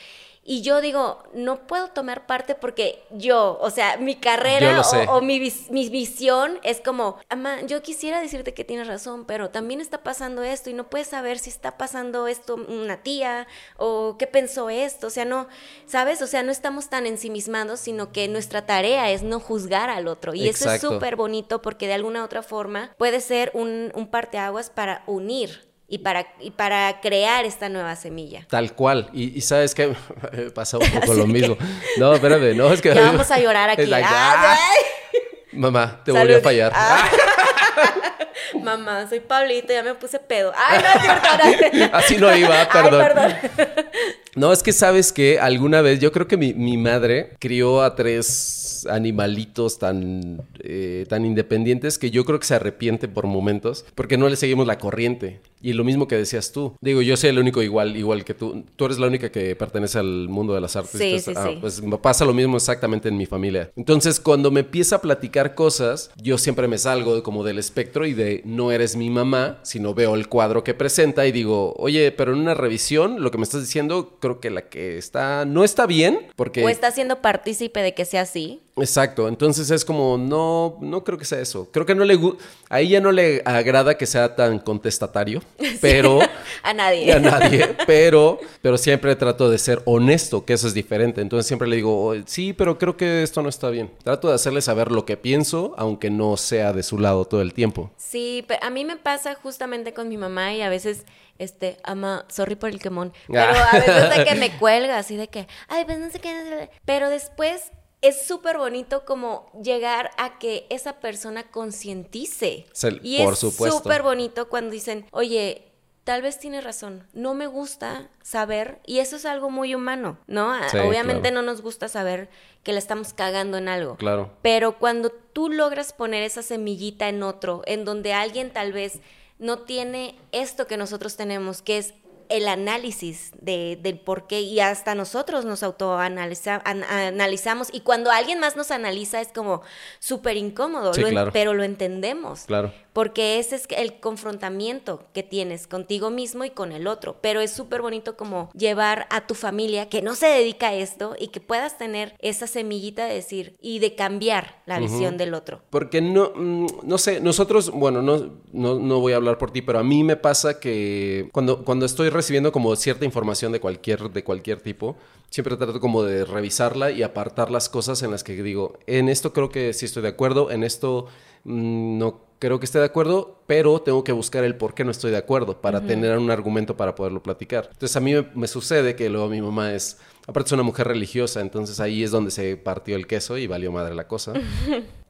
Y yo digo, no puedo tomar parte porque yo, o sea, mi carrera o, mi, mi, visión es como, ama, yo quisiera decirte que tienes razón, pero también está pasando esto y no puedes saber si está pasando esto una tía o qué pensó esto. O sea, no, ¿sabes? O sea, no estamos tan ensimismados, sino que nuestra tarea es no juzgar al otro. Y eso es súper bonito porque de alguna otra forma puede ser un, un parteaguas para unir y para, y para crear esta nueva semilla. Tal cual. Y, sabes que pasa un poco lo mismo. No, espérame, no, es que... Ya vamos a llorar aquí. Mamá, te volví a fallar. Ah. Mamá, soy Pablito, ya me puse pedo. Ay, no, Así no iba, perdón. No, es que sabes que alguna vez, yo creo que mi, mi madre crió a tres animalitos tan, eh, tan independientes que yo creo que se arrepiente por momentos porque no le seguimos la corriente. Y lo mismo que decías tú. Digo, yo soy el único igual, igual que tú. Tú eres la única que pertenece al mundo de las artes. Sí, sí, ah, sí. Pues pasa lo mismo exactamente en mi familia. Entonces, cuando me empieza a platicar cosas, yo siempre me salgo como del espectro y de no eres mi mamá, sino veo el cuadro que presenta y digo, oye, pero en una revisión, lo que me estás diciendo, creo que la que está no está bien porque... O está siendo partícipe de que sea así. Exacto, entonces es como, no, no creo que sea eso. Creo que no le a ella no le agrada que sea tan contestatario, pero... a nadie. A nadie, pero, pero siempre trato de ser honesto, que eso es diferente. Entonces siempre le digo, sí, pero creo que esto no está bien. Trato de hacerle saber lo que pienso, aunque no sea de su lado todo el tiempo. Sí, pero a mí me pasa justamente con mi mamá y a veces este, ama, sorry por el quemón, pero a veces de que me cuelga así de que, ay, pues no sé qué, pero después es súper bonito como llegar a que esa persona concientice. Y es súper bonito cuando dicen, oye, tal vez tiene razón, no me gusta saber, y eso es algo muy humano, ¿no? Obviamente no nos gusta saber que le estamos cagando en algo. Claro. Pero cuando tú logras poner esa semillita en otro, en donde alguien tal vez no tiene esto que nosotros tenemos, que es el análisis de, del por qué y hasta nosotros nos autoanalizamos y cuando alguien más nos analiza es como súper incómodo, pero lo entendemos. Claro. Porque ese es el confrontamiento que tienes contigo mismo y con el otro. Pero es súper bonito como llevar a tu familia que no se dedica a esto y que puedas tener esa semillita de decir y de cambiar la visión del otro. Porque no, mm, no sé, nosotros, bueno, no, no, no voy a hablar por ti, pero a mí me pasa que cuando, cuando estoy recibiendo como cierta información de cualquier, de cualquier tipo, siempre trato como de revisarla y apartar las cosas en las que digo, en esto creo que sí estoy de acuerdo, en esto mm, no creo que esté de acuerdo, pero tengo que buscar el por qué no estoy de acuerdo para tener un argumento para poderlo platicar. Entonces a mí me, sucede que luego mi mamá es, aparte es una mujer religiosa, entonces ahí es donde se partió el queso y valió madre la cosa.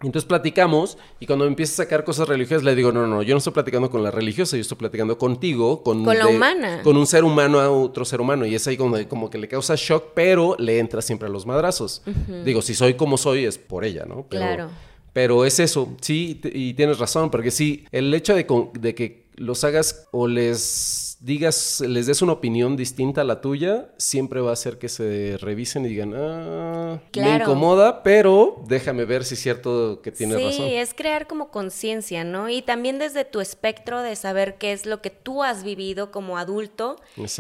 Entonces platicamos y cuando empieza a sacar cosas religiosas le digo, no, no, yo no estoy platicando con la religiosa, yo estoy platicando contigo, con, con la humana. Con un ser humano a otro ser humano y es ahí como, como que le causa shock, pero le entra siempre a los madrazos. Digo, si soy como soy es por ella, ¿no? claro. Pero es eso, sí, y tienes razón, porque sí, el hecho de, de, que los hagas o les digas, les des una opinión distinta a la tuya, siempre va a hacer que se revisen y digan, ah, me incomoda, pero déjame ver si es cierto que tienes razón. Sí, es crear como conciencia, ¿no? Y también desde tu espectro de saber qué es lo que tú has vivido como adulto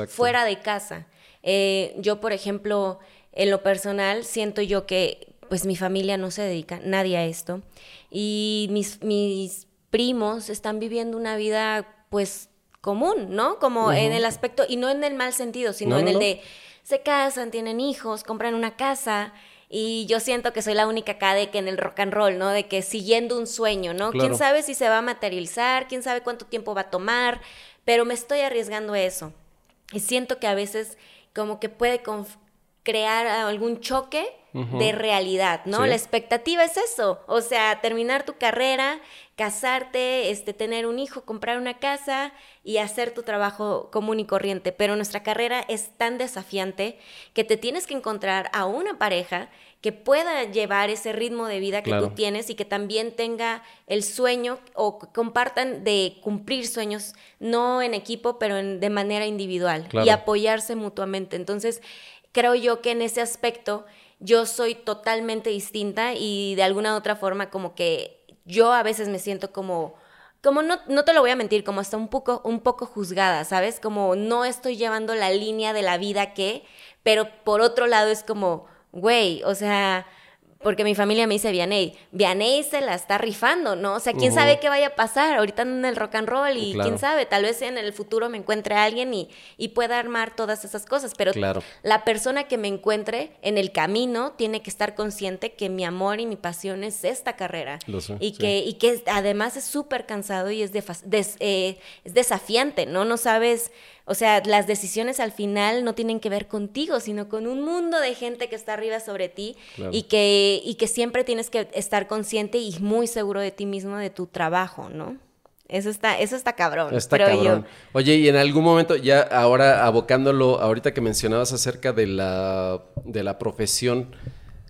fuera de casa. Eh, yo, por ejemplo, en lo personal, siento yo que pues mi familia no se dedica, nadie a esto. Y mis, mis primos están viviendo una vida pues común, ¿no? Como en el aspecto, y no en el mal sentido, sino en el de se casan, tienen hijos, compran una casa. Y yo siento que soy la única acá de que en el rock and roll, ¿no? De que siguiendo un sueño, ¿no? ¿Quién sabe si se va a materializar? ¿Quién sabe cuánto tiempo va a tomar? Pero me estoy arriesgando a eso. Y siento que a veces como que puede crear algún choque de realidad, ¿no? La expectativa es eso, o sea, terminar tu carrera, casarte, este, tener un hijo, comprar una casa y hacer tu trabajo común y corriente, pero nuestra carrera es tan desafiante que te tienes que encontrar a una pareja que pueda llevar ese ritmo de vida que tú tienes y que también tenga el sueño o compartan de cumplir sueños, no en equipo, pero de manera individual y apoyarse mutuamente. Entonces, creo yo que en ese aspecto yo soy totalmente distinta y de alguna otra forma como que yo a veces me siento como como no, no te lo voy a mentir, como hasta un poco, un poco juzgada, ¿sabes? Como no estoy llevando la línea de la vida que, pero por otro lado es como, güey, o sea, porque mi familia me dice Vianey, Vianey se la está rifando, ¿no? O sea, quién sabe qué vaya a pasar. Ahorita en el rock and roll y quién sabe, tal vez en el futuro me encuentre alguien y, y pueda armar todas esas cosas. Pero la persona que me encuentre en el camino tiene que estar consciente que mi amor y mi pasión es esta carrera. y, que, y que además es súper cansado y es, eh, es desafiante, ¿no? No sabes o sea, las decisiones al final no tienen que ver contigo, sino con un mundo de gente que está arriba sobre ti y, que, y que siempre tienes que estar consciente y muy seguro de ti mismo, de tu trabajo, ¿no? Eso está, eso está cabrón. Está cabrón. Oye, y en algún momento, ya ahora abocándolo, ahorita que mencionabas acerca de la, de la profesión,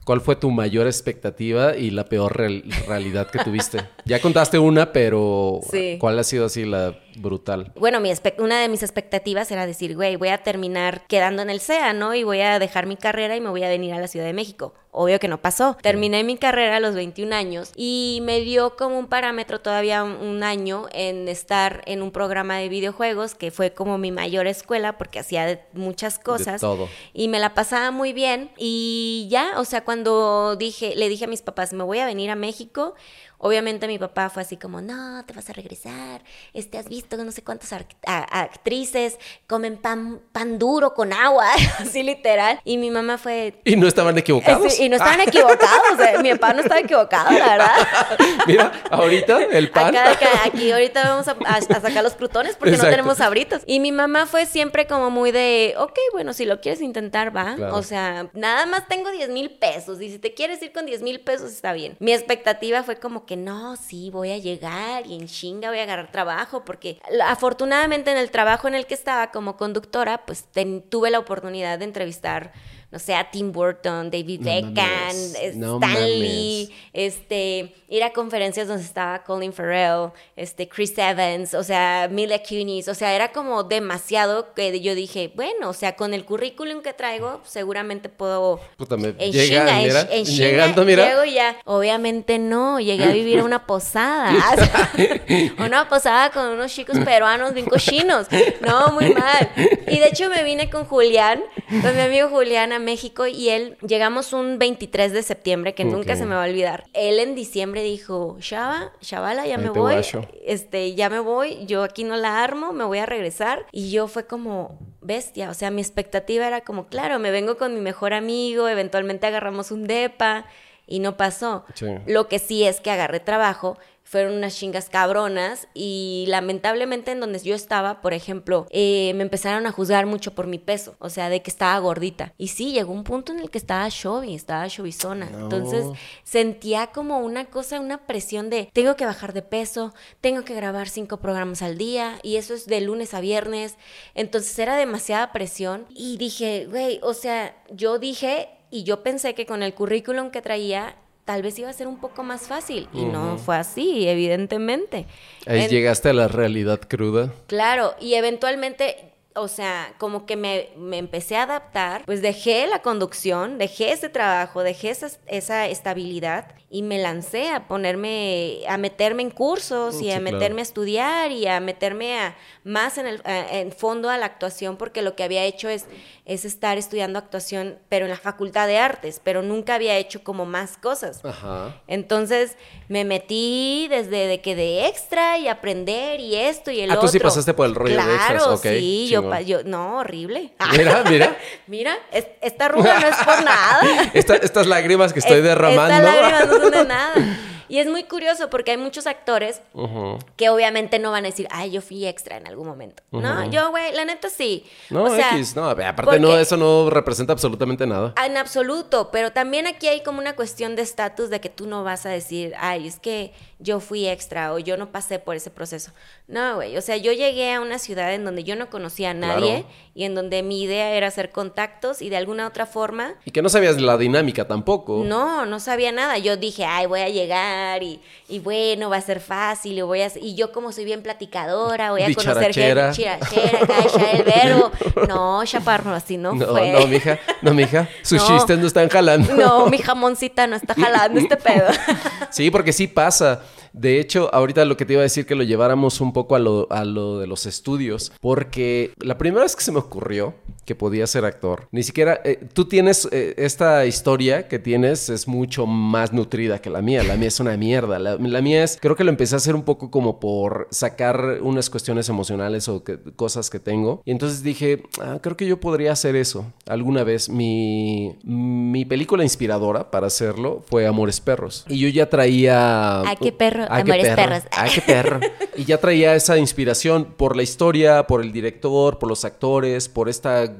¿Cuál fue tu mayor expectativa y la peor realidad que tuviste? ya contaste una, pero ¿cuál ha sido así la brutal? Bueno, mi una de mis expectativas era decir, güey, voy a terminar quedando en el SEA, ¿no? Y voy a dejar mi carrera y me voy a venir a la Ciudad de México. Obvio que no pasó. Terminé mi carrera a los 21 años y me dio como un parámetro todavía un, año en estar en un programa de videojuegos que fue como mi mayor escuela porque hacía muchas cosas. todo. Y me la pasaba muy bien y ya, o sea, cuando dije, le dije a mis papás, me voy a venir a México, Obviamente mi papá fue así como, no, te vas a regresar, este, has visto no sé cuántas actrices comen pan, pan duro con agua, así literal. Y mi mamá fue... ¿Y no estaban equivocados? y no estaban ah. equivocados, mi papá no estaba equivocado, la verdad. Mira, ahorita el pan... aquí ahorita vamos a, sacar los crutones porque no tenemos sabritos. Y mi mamá fue siempre como muy de, ok, bueno, si lo quieres intentar, va. O sea, nada más tengo 10 mil pesos y si te quieres ir con 10 mil pesos está bien. Mi expectativa fue como que no, sí, voy a llegar y en chinga voy a agarrar trabajo, porque afortunadamente en el trabajo en el que estaba como conductora, pues tuve la oportunidad de entrevistar no sé, a Tim Burton, David Beckham, Stanley, este, ir a conferencias donde estaba Colin Farrell, este, Chris Evans, o sea, Mila Kunis, o sea, era como demasiado que yo dije, bueno, o sea, con el currículum que traigo, seguramente puedo... Puta, me en llega, en, llegando, mira. Llego ya, obviamente no, llegué a vivir a una posada, una posada con unos chicos peruanos bien cochinos, no, muy mal. Y de hecho me vine con Julián, con mi amigo Julián a México y él, llegamos un 23 de septiembre, que nunca se me va a olvidar. Él en diciembre dijo, Shaba, Shabala, ya me voy, este, ya me voy, yo aquí no la armo, me voy a regresar. Y yo fue como bestia, o sea, mi expectativa era como, claro, me vengo con mi mejor amigo, eventualmente agarramos un depa y no pasó. Lo que sí es que agarré trabajo fueron unas chingas cabronas y lamentablemente en donde yo estaba, por ejemplo, eh, me empezaron a juzgar mucho por mi peso, o sea, de que estaba gordita. Y sí, llegó un punto en el que estaba showy, estaba showizona. Entonces sentía como una cosa, una presión de tengo que bajar de peso, tengo que grabar cinco programas al día y eso es de lunes a viernes. Entonces era demasiada presión y dije, güey, o sea, yo dije y yo pensé que con el currículum que traía tal vez iba a ser un poco más fácil. Y no fue así, evidentemente. Ahí llegaste a la realidad cruda. Claro, y eventualmente o sea, como que me, empecé a adaptar, pues dejé la conducción, dejé ese trabajo, dejé esa, esa estabilidad y me lancé a ponerme, a meterme en cursos y a meterme a estudiar y a meterme a, más en el en fondo a la actuación porque lo que había hecho es, es estar estudiando actuación, pero en la Facultad de Artes, pero nunca había hecho como más cosas. Entonces me metí desde de que de extra y aprender y esto y el otro. Ah, tú sí pasaste por el rollo de extras, sí, yo, yo, no, horrible. Mira, mira. mira, esta ruga no es por nada. estas lágrimas que estoy derramando. Estas lágrimas no son de nada. Y es muy curioso porque hay muchos actores que obviamente no van a decir, ay, yo fui extra en algún momento. No, yo, güey, la neta sí. No, X, no, aparte no, eso no representa absolutamente nada. En absoluto, pero también aquí hay como una cuestión de estatus de que tú no vas a decir, ay, es que yo fui extra o yo no pasé por ese proceso. No, güey, o sea, yo llegué a una ciudad en donde yo no conocía a nadie y en donde mi idea era hacer contactos y de alguna otra forma... Y que no sabías la dinámica tampoco. No, no sabía nada. Yo dije, ay, voy a llegar y, y bueno, va a ser fácil y voy a... Y yo como soy bien platicadora, voy a conocer gente chirachera, el verbo. No, chaparro, así no, no fue. No, mija, no, mija, sus chistes no están jalando. No, mi jamoncita no está jalando este pedo. sí, porque sí pasa. De hecho, ahorita lo que te iba a decir que lo lleváramos un poco a lo, a lo de los estudios, porque la primera vez que se me ocurrió que podía ser actor, ni siquiera, eh, tú tienes eh, esta historia que tienes es mucho más nutrida que la mía, la mía es una mierda, la, mía es, creo que lo empecé a hacer un poco como por sacar unas cuestiones emocionales o cosas que tengo, y entonces dije, ah, creo que yo podría hacer eso alguna vez. Mi, mi película inspiradora para hacerlo fue Amores Perros, y yo ya traía... ¿A qué perro? Amores Perros. ¿A qué perro? y ya traía esa inspiración por la historia, por el director, por los actores, por esta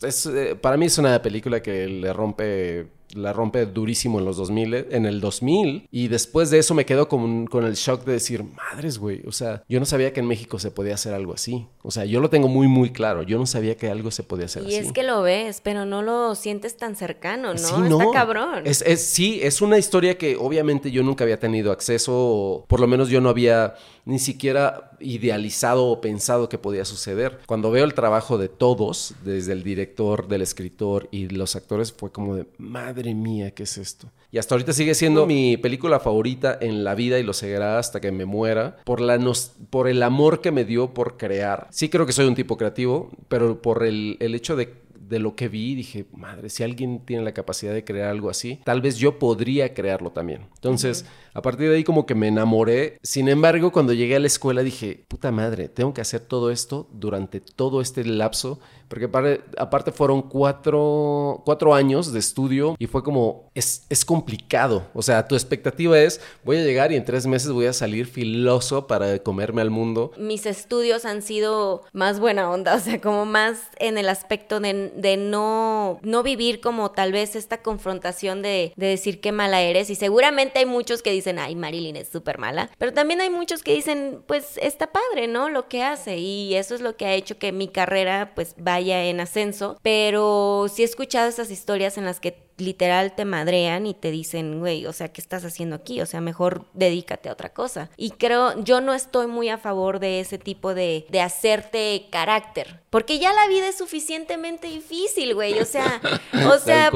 pues, eh, para mí es una película que le rompe la rompe durísimo en los 2000, en el 2000. Y después de eso me quedo con, con el shock de decir, madres, güey. O sea, yo no sabía que en México se podía hacer algo así. O sea, yo lo tengo muy, muy claro. Yo no sabía que algo se podía hacer así. Y es que lo ves, pero no lo sientes tan cercano, ¿no? Sí, no. Está cabrón. Es, es, sí, es una historia que obviamente yo nunca había tenido acceso, o por lo menos yo no había ni siquiera idealizado o pensado que podía suceder. Cuando veo el trabajo de todos, desde el director, del escritor y los actores, fue como de, madre mía, ¿qué es esto? Y hasta ahorita sigue siendo mi película favorita en la vida y lo seguirá hasta que me muera, por, la por el amor que me dio por crear. Sí creo que soy un tipo creativo, pero por el, el hecho de de lo que vi, dije, madre, si alguien tiene la capacidad de crear algo así, tal vez yo podría crearlo también. Entonces, a partir de ahí como que me enamoré. Sin embargo, cuando llegué a la escuela dije, puta madre, tengo que hacer todo esto durante todo este lapso porque aparte fueron cuatro, cuatro, años de estudio y fue como, es, es, complicado. O sea, tu expectativa es, voy a llegar y en tres meses voy a salir filoso para comerme al mundo. Mis estudios han sido más buena onda, o sea, como más en el aspecto de, de no, no vivir como tal vez esta confrontación de, de decir qué mala eres. Y seguramente hay muchos que dicen, ay, Marilyn es súper mala. Pero también hay muchos que dicen, pues está padre, ¿no? Lo que hace. Y eso es lo que ha hecho que mi carrera pues en ascenso, pero sí he escuchado esas historias en las que literal te madrean y te dicen, güey, o sea, ¿qué estás haciendo aquí? O sea, mejor dedícate a otra cosa. Y creo, yo no estoy muy a favor de ese tipo de, de hacerte carácter, porque ya la vida es suficientemente difícil, güey, o sea, o sea,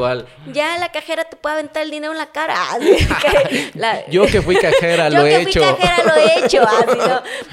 ya la cajera te puede aventar el dinero en la cara. yo que fui cajera lo he hecho. Yo que fui cajera lo he hecho,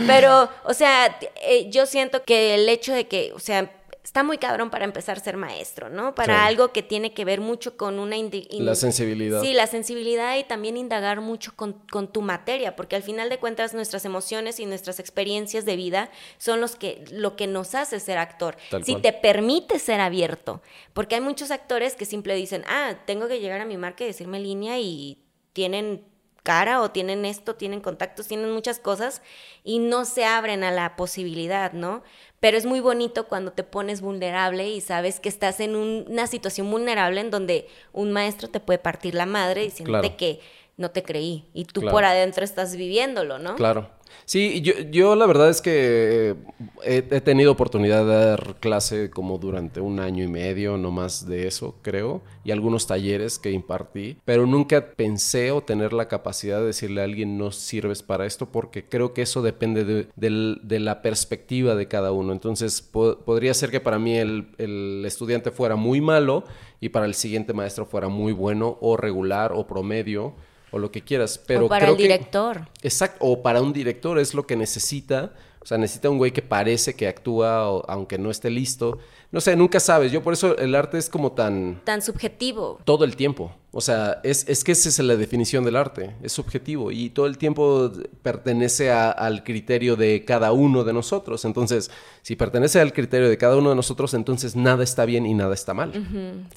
pero, o sea, eh, yo siento que el hecho de que, o sea, está muy cabrón para empezar a ser maestro, ¿no? Para algo que tiene que ver mucho con una... La sensibilidad. Sí, la sensibilidad y también indagar mucho con, tu materia, porque al final de cuentas nuestras emociones y nuestras experiencias de vida son los que, lo que nos hace ser actor. si te permite ser abierto, porque hay muchos actores que simple dicen, ah, tengo que llegar a mi marca y decirme línea y tienen cara o tienen esto, tienen contactos, tienen muchas cosas y no se abren a la posibilidad, ¿no? Pero es muy bonito cuando te pones vulnerable y sabes que estás en una situación vulnerable en donde un maestro te puede partir la madre diciéndote que no te creí y tú por adentro estás viviéndolo, ¿no? Claro. Sí, yo, yo la verdad es que he, tenido oportunidad de dar clase como durante un año y medio, no más de eso, creo, y algunos talleres que impartí, pero nunca pensé o tener la capacidad de decirle a alguien no sirves para esto, porque creo que eso depende de, la perspectiva de cada uno. Entonces, podría ser que para mí el, el estudiante fuera muy malo y para el siguiente maestro fuera muy bueno o regular o promedio o lo que quieras. Pero o para el director. exacto, o para un director es lo que necesita. O sea, necesita un güey que parece que actúa, aunque no esté listo. No sé, nunca sabes. Yo por eso el arte es como tan... Tan subjetivo. Todo el tiempo. O sea, es, es, que esa es la definición del arte, es subjetivo y todo el tiempo pertenece al criterio de cada uno de nosotros. Entonces, si pertenece al criterio de cada uno de nosotros, entonces nada está bien y nada está mal.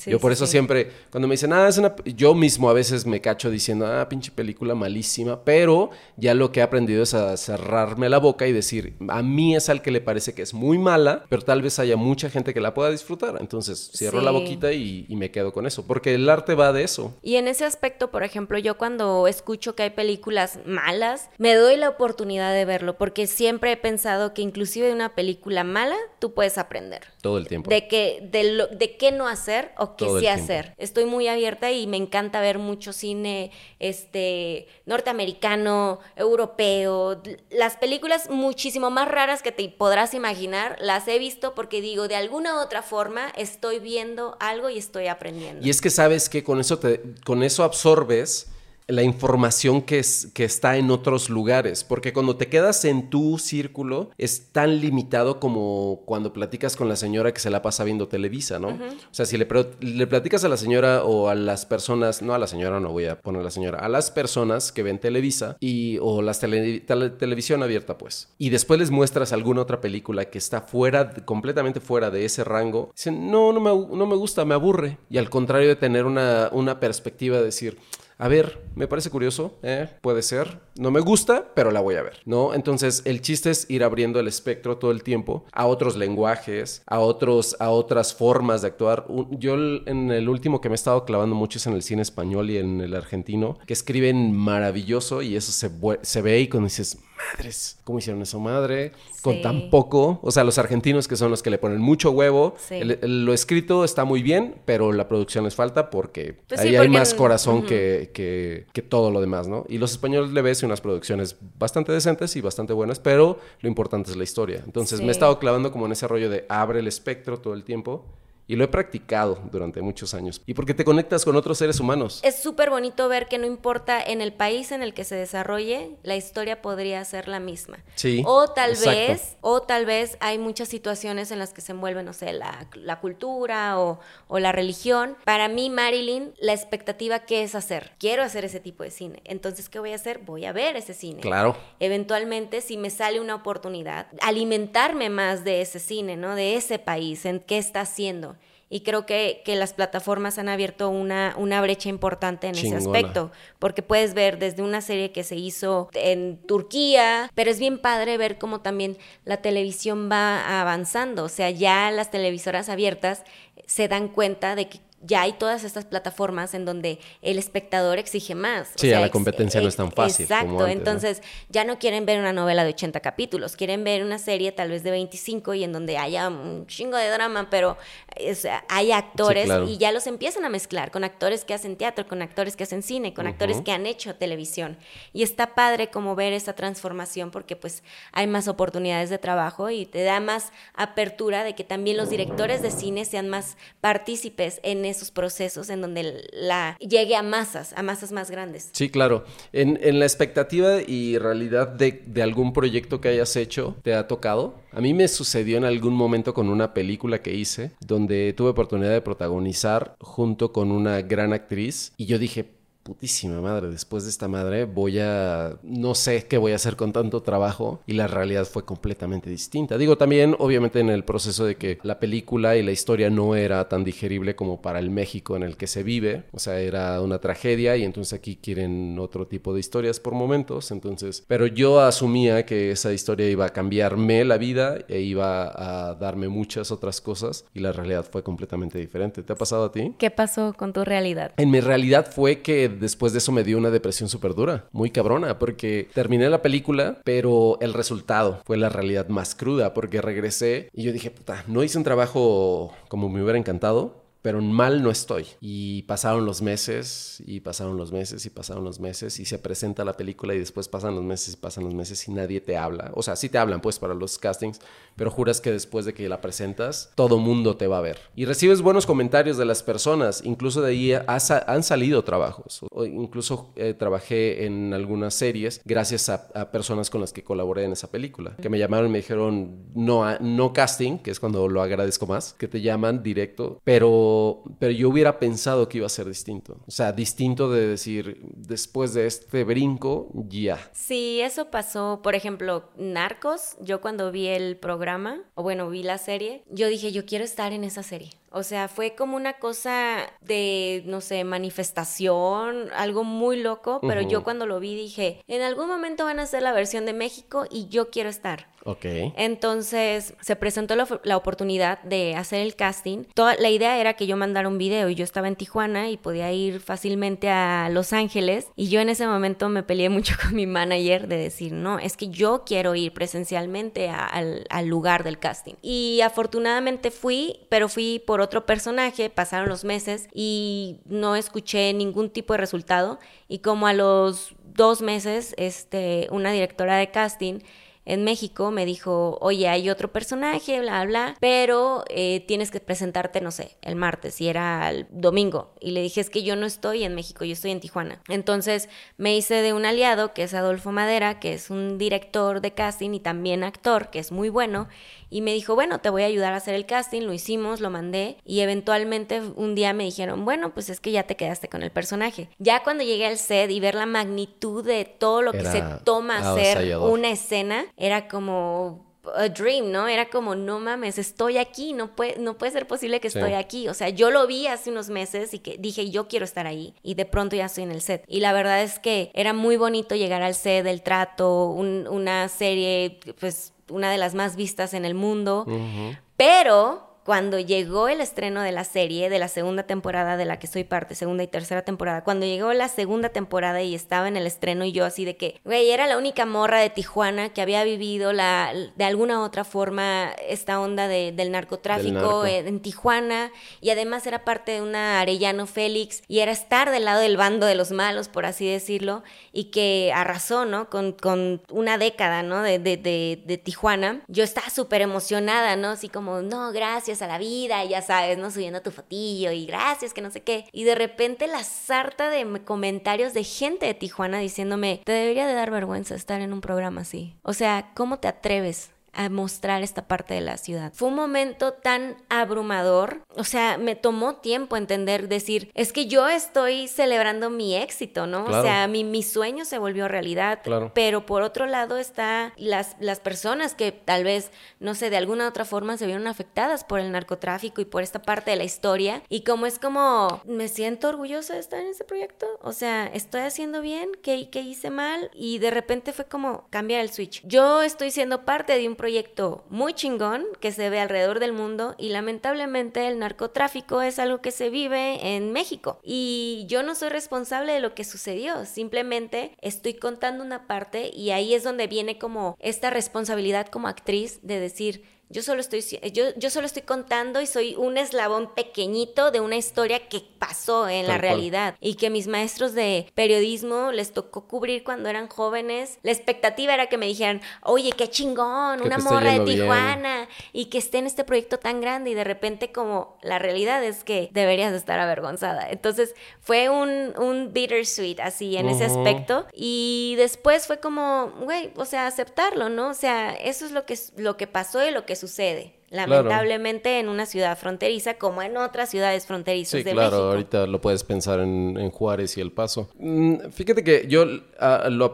yo por eso siempre, cuando me dicen, ah, es una... Yo mismo a veces me cacho diciendo, ah, pinche película malísima, pero ya lo que he aprendido es a cerrarme la boca y decir, a mí es al que le parece que es muy mala, pero tal vez haya mucha gente que la pueda disfrutar. Entonces, cierro la boquita y me quedo con eso, porque el arte va de eso. Y en ese aspecto, por ejemplo, yo cuando escucho que hay películas malas, me doy la oportunidad de verlo, porque siempre he pensado que inclusive una película mala, tú puedes aprender. Todo el tiempo. De, que, de, de qué no hacer o qué sí hacer. Estoy muy abierta y me encanta ver mucho cine este, norteamericano, europeo. Las películas muchísimo más raras que te podrás imaginar, las he visto porque digo, de alguna u otra forma estoy viendo algo y estoy aprendiendo. Y es que sabes que con eso te, con eso absorbes la información que, es, que está en otros lugares, porque cuando te quedas en tu círculo es tan limitado como cuando platicas con la señora que se la pasa viendo Televisa, ¿no? O sea, si le, le platicas a la señora o a las personas, no a la señora, no voy a poner a la señora, a las personas que ven Televisa y, o las televisión abierta, pues, y después les muestras alguna otra película que está fuera, completamente fuera de ese rango, dicen, no, no me, no me gusta, me aburre. Y al contrario de tener una, una perspectiva de decir, a ver, me parece curioso, ¿eh? puede ser, no me gusta, pero la voy a ver, ¿no? Entonces, el chiste es ir abriendo el espectro todo el tiempo a otros lenguajes, a, otros, a otras formas de actuar. Yo en el último que me he estado clavando mucho es en el cine español y en el argentino, que escriben maravilloso y eso se, se ve y cuando dices, madres, ¿cómo hicieron eso, madre? Con tan poco. O sea, los argentinos que son los que le ponen mucho huevo. lo escrito está muy bien, pero la producción les falta porque pues ahí hay más corazón que, que, que, todo lo demás, ¿no? Y los españoles le ves unas producciones bastante decentes y bastante buenas, pero lo importante es la historia. Entonces me he estado clavando como en ese rollo de abre el espectro todo el tiempo y lo he practicado durante muchos años. Y porque te conectas con otros seres humanos. Es súper bonito ver que no importa en el país en el que se desarrolle, la historia podría ser la misma. Sí. O tal vez, o tal vez hay muchas situaciones en las que se envuelve, no sé, la, la cultura o, o, la religión. Para mí, Marilyn, la expectativa que es hacer. Quiero hacer ese tipo de cine. Entonces, ¿qué voy a hacer? Voy a ver ese cine. Claro. Eventualmente, si me sale una oportunidad, alimentarme más de ese cine, ¿no? De ese país, en qué está haciendo y creo que, que las plataformas han abierto una, una brecha importante en ese aspecto, porque puedes ver desde una serie que se hizo en Turquía, pero es bien padre ver cómo también la televisión va avanzando, o sea, ya las televisoras abiertas se dan cuenta de que ya hay todas estas plataformas en donde el espectador exige más. Sí, a la competencia no es tan fácil. Exacto, entonces ya no quieren ver una novela de 80 capítulos, quieren ver una serie tal vez de 25 y en donde haya un chingo de drama, pero hay actores y ya los empiezan a mezclar con actores que hacen teatro, con actores que hacen cine, con actores que han hecho televisión. Y está padre como ver esa transformación porque pues hay más oportunidades de trabajo y te da más apertura de que también los directores de cine sean más partícipes en esos procesos en donde la llegue a masas, a masas más grandes. Sí, claro. En, la expectativa y realidad de, de, algún proyecto que hayas hecho, ¿te ha tocado? A mí me sucedió en algún momento con una película que hice, donde tuve oportunidad de protagonizar junto con una gran actriz y yo dije, putísima madre, después de esta madre voy a, no sé qué voy a hacer con tanto trabajo y la realidad fue completamente distinta. Digo también, obviamente en el proceso de que la película y la historia no era tan digerible como para el México en el que se vive, o sea, era una tragedia y entonces aquí quieren otro tipo de historias por momentos, entonces, pero yo asumía que esa historia iba a cambiarme la vida e iba a darme muchas otras cosas y la realidad fue completamente diferente. ¿Te ha pasado a ti? ¿Qué pasó con tu realidad? En mi realidad fue que después de eso me dio una depresión súper dura, muy cabrona, porque terminé la película, pero el resultado fue la realidad más cruda, porque regresé y yo dije, puta, no hice un trabajo como me hubiera encantado, pero mal no estoy. Y pasaron los meses, y pasaron los meses, y pasaron los meses, y se presenta la película, y después pasan los meses, y pasan los meses, y nadie te habla. O sea, sí te hablan, pues, para los castings, pero juras que después de que la presentas, todo mundo te va a ver. Y recibes buenos comentarios de las personas, incluso de ahí han salido trabajos. O incluso eh, trabajé en algunas series gracias a, personas con las que colaboré en esa película, que me llamaron y me dijeron, no, no casting, que es cuando lo agradezco más, que te llaman directo, pero pero, yo hubiera pensado que iba a ser distinto. O sea, distinto de decir, después de este brinco, ya. Sí, eso pasó, por ejemplo, Narcos, yo cuando vi el programa, o bueno, vi la serie, yo dije, yo quiero estar en esa serie. O sea, fue como una cosa de, no sé, manifestación, algo muy loco, pero yo cuando lo vi dije, en algún momento van a hacer la versión de México y yo quiero estar. Ok. Entonces se presentó la, oportunidad de hacer el casting. Toda, la idea era que yo mandara un video y yo estaba en Tijuana y podía ir fácilmente a Los Ángeles. Y yo en ese momento me peleé mucho con mi manager de decir, no, es que yo quiero ir presencialmente al, al lugar del casting. Y afortunadamente fui, pero fui por otro personaje, pasaron los meses y no escuché ningún tipo de resultado. Y como a los dos meses, este, una directora de casting en México, me dijo, oye, hay otro personaje, bla, bla, pero eh, tienes que presentarte, no sé, el martes y era el domingo. Y le dije, es que yo no estoy en México, yo estoy en Tijuana. Entonces me hice de un aliado, que es Adolfo Madera, que es un director de casting y también actor, que es muy bueno. Y me dijo, bueno, te voy a ayudar a hacer el casting, lo hicimos, lo mandé y eventualmente un día me dijeron, bueno, pues es que ya te quedaste con el personaje. Ya cuando llegué al set y ver la magnitud de todo lo que se toma hacer una escena, era como a dream, ¿no? Era como, no mames, estoy aquí, no puede, no puede ser posible que estoy aquí. O sea, yo lo vi hace unos meses y que dije, yo quiero estar ahí. Y de pronto ya estoy en el set. Y la verdad es que era muy bonito llegar al set, el trato, una serie, pues una de las más vistas en el mundo, pero cuando llegó el estreno de la serie, de la segunda temporada de la que soy parte, segunda y tercera temporada, cuando llegó la segunda temporada y estaba en el estreno y yo así de que, güey, era la única morra de Tijuana que había vivido la, de alguna otra forma esta onda del narcotráfico en, Tijuana y además era parte de una Arellano Félix y era estar del lado del bando de los malos, por así decirlo, y que arrasó, ¿no? Con, con una década, ¿no? De, de, de, de Tijuana. Yo estaba súper emocionada, ¿no? Así como, no, gracias a la vida, ya sabes, ¿no? Subiendo tu fotillo y gracias, que no sé qué. Y de repente la sarta de comentarios de gente de Tijuana diciéndome, te debería de dar vergüenza estar en un programa así. O sea, ¿cómo te atreves? A mostrar esta parte de la ciudad. Fue un momento tan abrumador, o sea, me tomó tiempo entender, decir, es que yo estoy celebrando mi éxito, ¿no? O sea, mi, mi sueño se volvió realidad, pero por otro lado está las, las personas que tal vez, no sé, de alguna otra forma se vieron afectadas por el narcotráfico y por esta parte de la historia, y como es como, me siento orgullosa de estar en ese proyecto, o sea, estoy haciendo bien, ¿qué, qué hice mal? Y de repente fue como cambiar el switch. Yo estoy siendo parte de un proyecto muy chingón que se ve alrededor del mundo y lamentablemente el narcotráfico es algo que se vive en México. Y yo no soy responsable de lo que sucedió, simplemente estoy contando una parte y ahí es donde viene como esta responsabilidad como actriz de decir, yo solo estoy, yo, yo solo estoy contando y soy un eslabón pequeñito de una historia que pasó en la realidad y que mis maestros de periodismo les tocó cubrir cuando eran jóvenes. La expectativa era que me dijeran, oye, qué chingón, una morra de Tijuana y que esté en este proyecto tan grande y de repente como la realidad es que deberías estar avergonzada. Entonces fue un, un bittersweet así en ese aspecto y después fue como, güey, o sea, aceptarlo, ¿no? O sea, eso es lo que, lo que pasó y lo que sucede lamentablemente en una ciudad fronteriza como en otras ciudades fronterizas sí, claro, ahorita lo puedes pensar en, Juárez y El Paso. Mm, fíjate que yo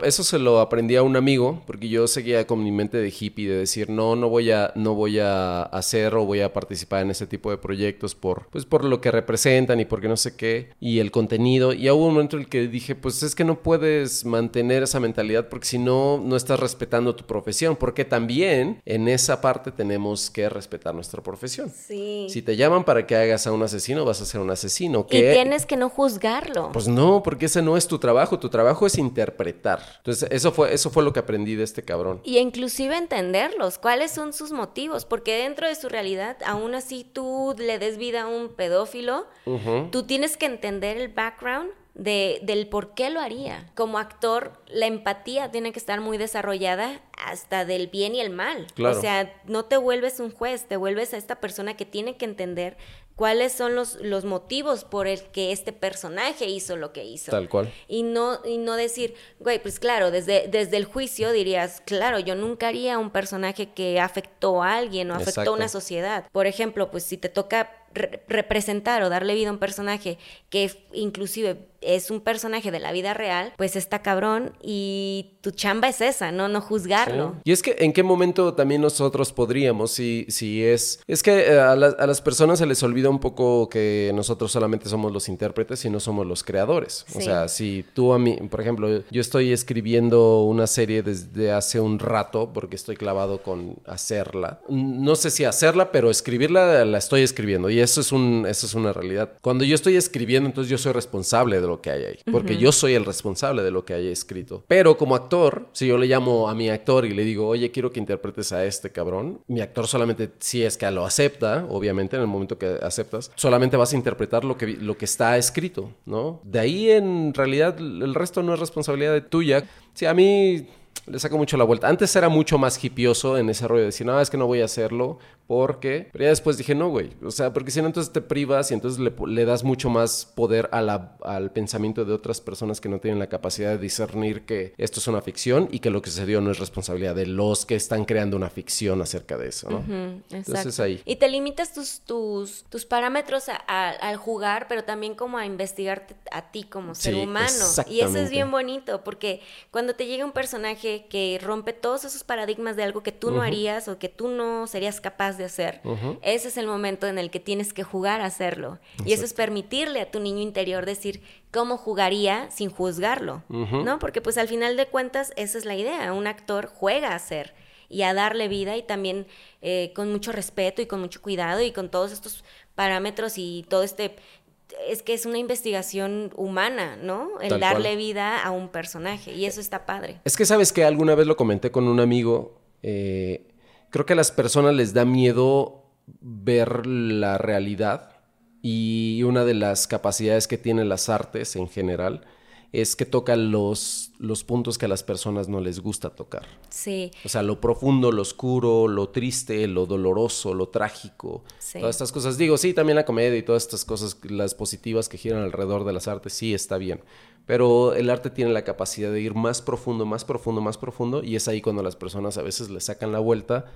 eso se lo aprendí a un amigo porque yo seguía con mi mente de hippie de decir no, no voy a, no voy a hacer o voy a participar en ese tipo de proyectos por, pues por lo que representan y porque no sé qué y el contenido. Y hubo un momento en el que dije pues es que no puedes mantener esa mentalidad porque si no, no estás respetando tu profesión porque también en esa parte tenemos que respetar respetar nuestra profesión. Sí. Si te llaman para que hagas a un asesino, vas a ser un asesino. Y tienes que no juzgarlo. Pues no, porque ese no es tu trabajo. Tu trabajo es interpretar. Entonces, eso fue, eso fue lo que aprendí de este cabrón. Y inclusive entenderlos. ¿Cuáles son sus motivos? Porque dentro de su realidad, aún así tú le des vida a un pedófilo, tú tienes que entender el background de, del por qué lo haría. Como actor, la empatía tiene que estar muy desarrollada hasta del bien y el mal. O sea, no te vuelves un juez, te vuelves a esta persona que tiene que entender cuáles son los, los motivos por el que este personaje hizo lo que hizo. Tal cual. Y no, y no decir, güey, pues claro, desde, desde el juicio dirías, claro, yo nunca haría un personaje que afectó a alguien o afectó a una sociedad. Por ejemplo, pues si te toca representar o darle vida a un personaje que inclusive es un personaje de la vida real, pues está cabrón y tu chamba es esa, ¿no? No juzgarlo. Y es que en qué momento también nosotros podríamos, si, si es... Es que eh, a, las personas se les olvida un poco que nosotros solamente somos los intérpretes y no somos los creadores. O sea, si tú a mí, por ejemplo, yo estoy escribiendo una serie desde hace un rato porque estoy clavado con hacerla. No sé si hacerla, pero escribirla la estoy escribiendo y eso es, un, eso es una realidad. Cuando yo estoy escribiendo, entonces yo soy responsable de lo que hay ahí, porque yo soy el responsable de lo que haya escrito. Pero como actor, si yo le llamo a mi actor y le digo, oye, quiero que interpretes a este cabrón, mi actor solamente, si es que lo acepta, obviamente en el momento que aceptas, solamente vas a interpretar lo que, lo que está escrito, ¿no? De ahí en realidad el resto no es responsabilidad de tuya. Si a mí le saco mucho la vuelta. Antes era mucho más hipioso en ese rollo de decir, no, es que no voy a hacerlo porque... Pero ya después dije, no, güey. O sea, porque si no, entonces te privas y entonces le, das mucho más poder a la, al pensamiento de otras personas que no tienen la capacidad de discernir que esto es una ficción y que lo que sucedió no es responsabilidad de los que están creando una ficción acerca de eso, ¿no? entonces ahí. Y te limitas tus, tus, tus parámetros al jugar, pero también como a investigarte a ti como ser humano. Y eso es bien bonito, porque cuando te llega un personaje que rompe todos esos paradigmas de algo que tú no harías o que tú no serías capaz de hacer, ese es el momento en el que tienes que jugar a hacerlo. Y eso es permitirle a tu niño interior decir cómo jugaría sin juzgarlo, ¿no? Porque pues al final de cuentas esa es la idea, un actor juega a ser y a darle vida y también eh, con mucho respeto y con mucho cuidado y con todos estos parámetros y todo este es que es una investigación humana, ¿no? El darle vida a un personaje y eso está padre. Es que sabes que alguna vez lo comenté con un amigo, eh, creo que a las personas les da miedo ver la realidad y una de las capacidades que tienen las artes en general es que tocan los, los puntos que a las personas no les gusta tocar. Sí. O sea, lo profundo, lo oscuro, lo triste, lo doloroso, lo trágico. Todas estas cosas. Digo, sí, también la comedia y todas estas cosas, las positivas que giran alrededor de las artes, sí, está bien. Pero el arte tiene la capacidad de ir más profundo, más profundo, más profundo. Y es ahí cuando las personas a veces le sacan la vuelta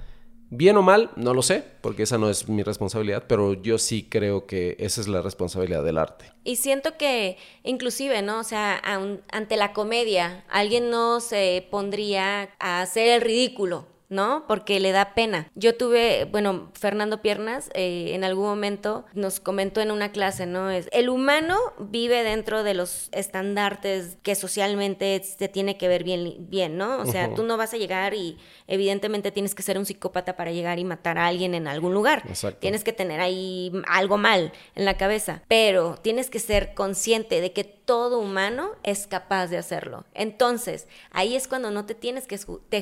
Bien o mal, no lo sé, porque esa no es mi responsabilidad, pero yo sí creo que esa es la responsabilidad del arte. Y siento que inclusive, ¿no? O sea, ante la comedia, alguien no se pondría a hacer el ridículo. ¿No? Porque le da pena. Yo tuve, bueno, Fernando Piernas eh, en algún momento nos comentó en una clase, ¿no? Es, el humano vive dentro de los estandartes que socialmente se tiene que ver bien, bien ¿no? O sea, tú no vas a llegar y evidentemente tienes que ser un psicópata para llegar y matar a alguien en algún lugar. Tienes que tener ahí algo mal en la cabeza, pero tienes que ser consciente de que todo humano es capaz de hacerlo. Entonces, ahí es cuando no te tienes que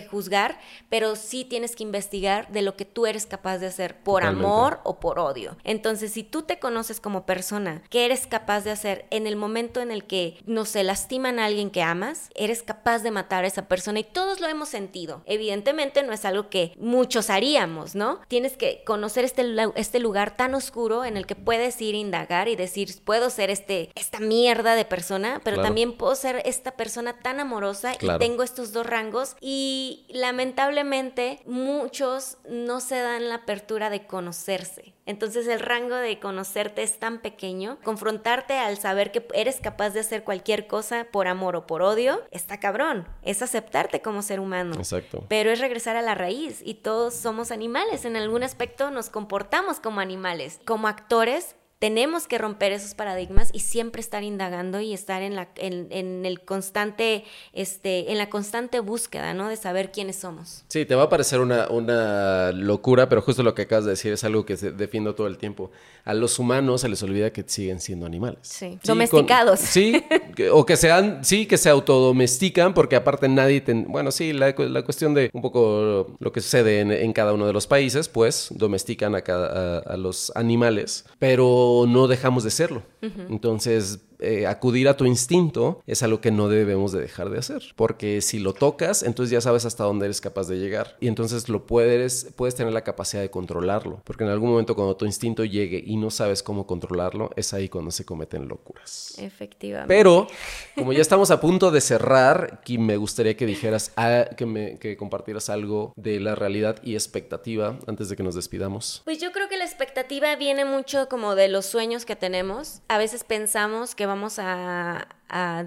juzgar, pero sí tienes que investigar de lo que tú eres capaz de hacer por amor o por odio. Entonces, si tú te conoces como persona, ¿qué eres capaz de hacer en el momento en el que no se lastiman a alguien que amas? Eres capaz de matar a esa persona y todos lo hemos sentido. Evidentemente no es algo que muchos haríamos, ¿no? Tienes que conocer este, este lugar tan oscuro en el que puedes ir a indagar y decir, puedo ser este, esta mierda de persona, pero también puedo ser esta persona tan amorosa y tengo estos dos rangos y lamentablemente muchos no se dan la apertura de conocerse. Entonces el rango de conocerte es tan pequeño, confrontarte al saber que eres capaz de hacer cualquier cosa por amor o por odio, está cabrón, es aceptarte como ser humano. Exacto. Pero es regresar a la raíz y todos somos animales, en algún aspecto nos comportamos como animales. Como actores tenemos que romper esos paradigmas y siempre estar indagando y estar en la, en, el constante, este, en la constante búsqueda, ¿no? De saber quiénes somos. Sí, te va a parecer una, una locura, pero justo lo que acabas de decir es algo que defiendo todo el tiempo. A los humanos se les olvida que siguen siendo animales. Sí, domesticados. sí, o que sean, sí, que se autodomestican, porque aparte nadie, bueno, sí, la, la, cuestión de un poco lo que sucede en, cada uno de los países, pues domestican a, cada, a los animales, pero no dejamos de serlo. Entonces, eh, acudir a tu instinto es algo que no debemos de dejar de hacer. Porque si lo tocas, entonces ya sabes hasta dónde eres capaz de llegar. Y entonces lo puedes, puedes tener la capacidad de controlarlo. Porque en algún momento cuando tu instinto llegue y no sabes cómo controlarlo, es ahí cuando se cometen locuras. Efectivamente. Pero, como ya estamos a punto de cerrar, me gustaría que dijeras, ah, que, me, que compartieras algo de la realidad y expectativa antes de que nos despidamos. Pues yo creo que la expectativa viene mucho como de los sueños que tenemos. A veces pensamos que vamos a,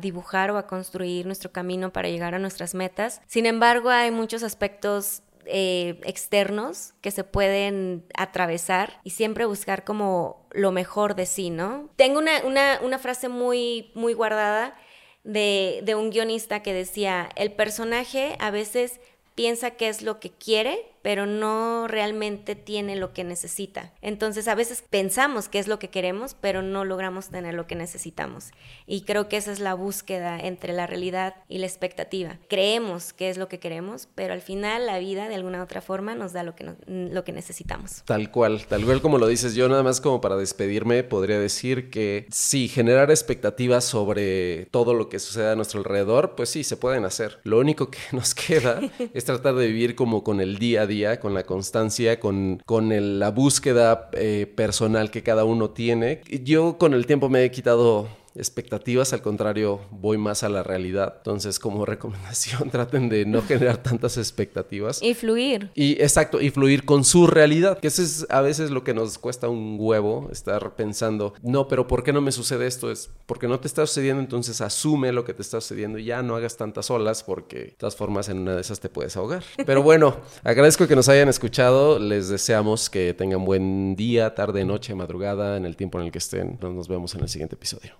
dibujar o a construir nuestro camino para llegar a nuestras metas. Sin embargo, hay muchos aspectos eh, externos que se pueden atravesar y siempre buscar como lo mejor de sí, ¿no? Tengo una, frase muy, muy guardada de, un guionista que decía, el personaje a veces piensa que es lo que quiere pero no realmente tiene lo que necesita. Entonces a veces pensamos que es lo que queremos, pero no logramos tener lo que necesitamos. Y creo que esa es la búsqueda entre la realidad y la expectativa. Creemos que es lo que queremos, pero al final la vida de alguna otra forma nos da lo que, lo que necesitamos. Tal cual, tal cual como lo dices, yo nada más como para despedirme podría decir que sí, generar expectativas sobre todo lo que sucede a nuestro alrededor, pues sí, se pueden hacer. Lo único que nos queda es tratar de vivir como con el día, con la constancia, con, con la búsqueda eh, personal que cada uno tiene. Yo con el tiempo me he quitado expectativas, al contrario, voy más a la realidad. Entonces, como recomendación, traten de no generar tantas expectativas. Y fluir. Y exacto, y fluir con su realidad, que eso es a veces lo que nos cuesta un huevo, estar pensando, no, pero ¿por qué no me sucede esto? Es porque no te está sucediendo, entonces asume lo que te está sucediendo y ya no hagas tantas olas porque de todas formas en una de esas te puedes ahogar. Pero bueno, agradezco que nos hayan escuchado, les deseamos que tengan buen día, tarde, noche, madrugada, en el tiempo en el que estén. Nos vemos en el siguiente episodio.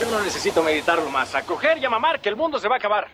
Yo no necesito meditarlo más. A coger y a mamar que el mundo se va a acabar.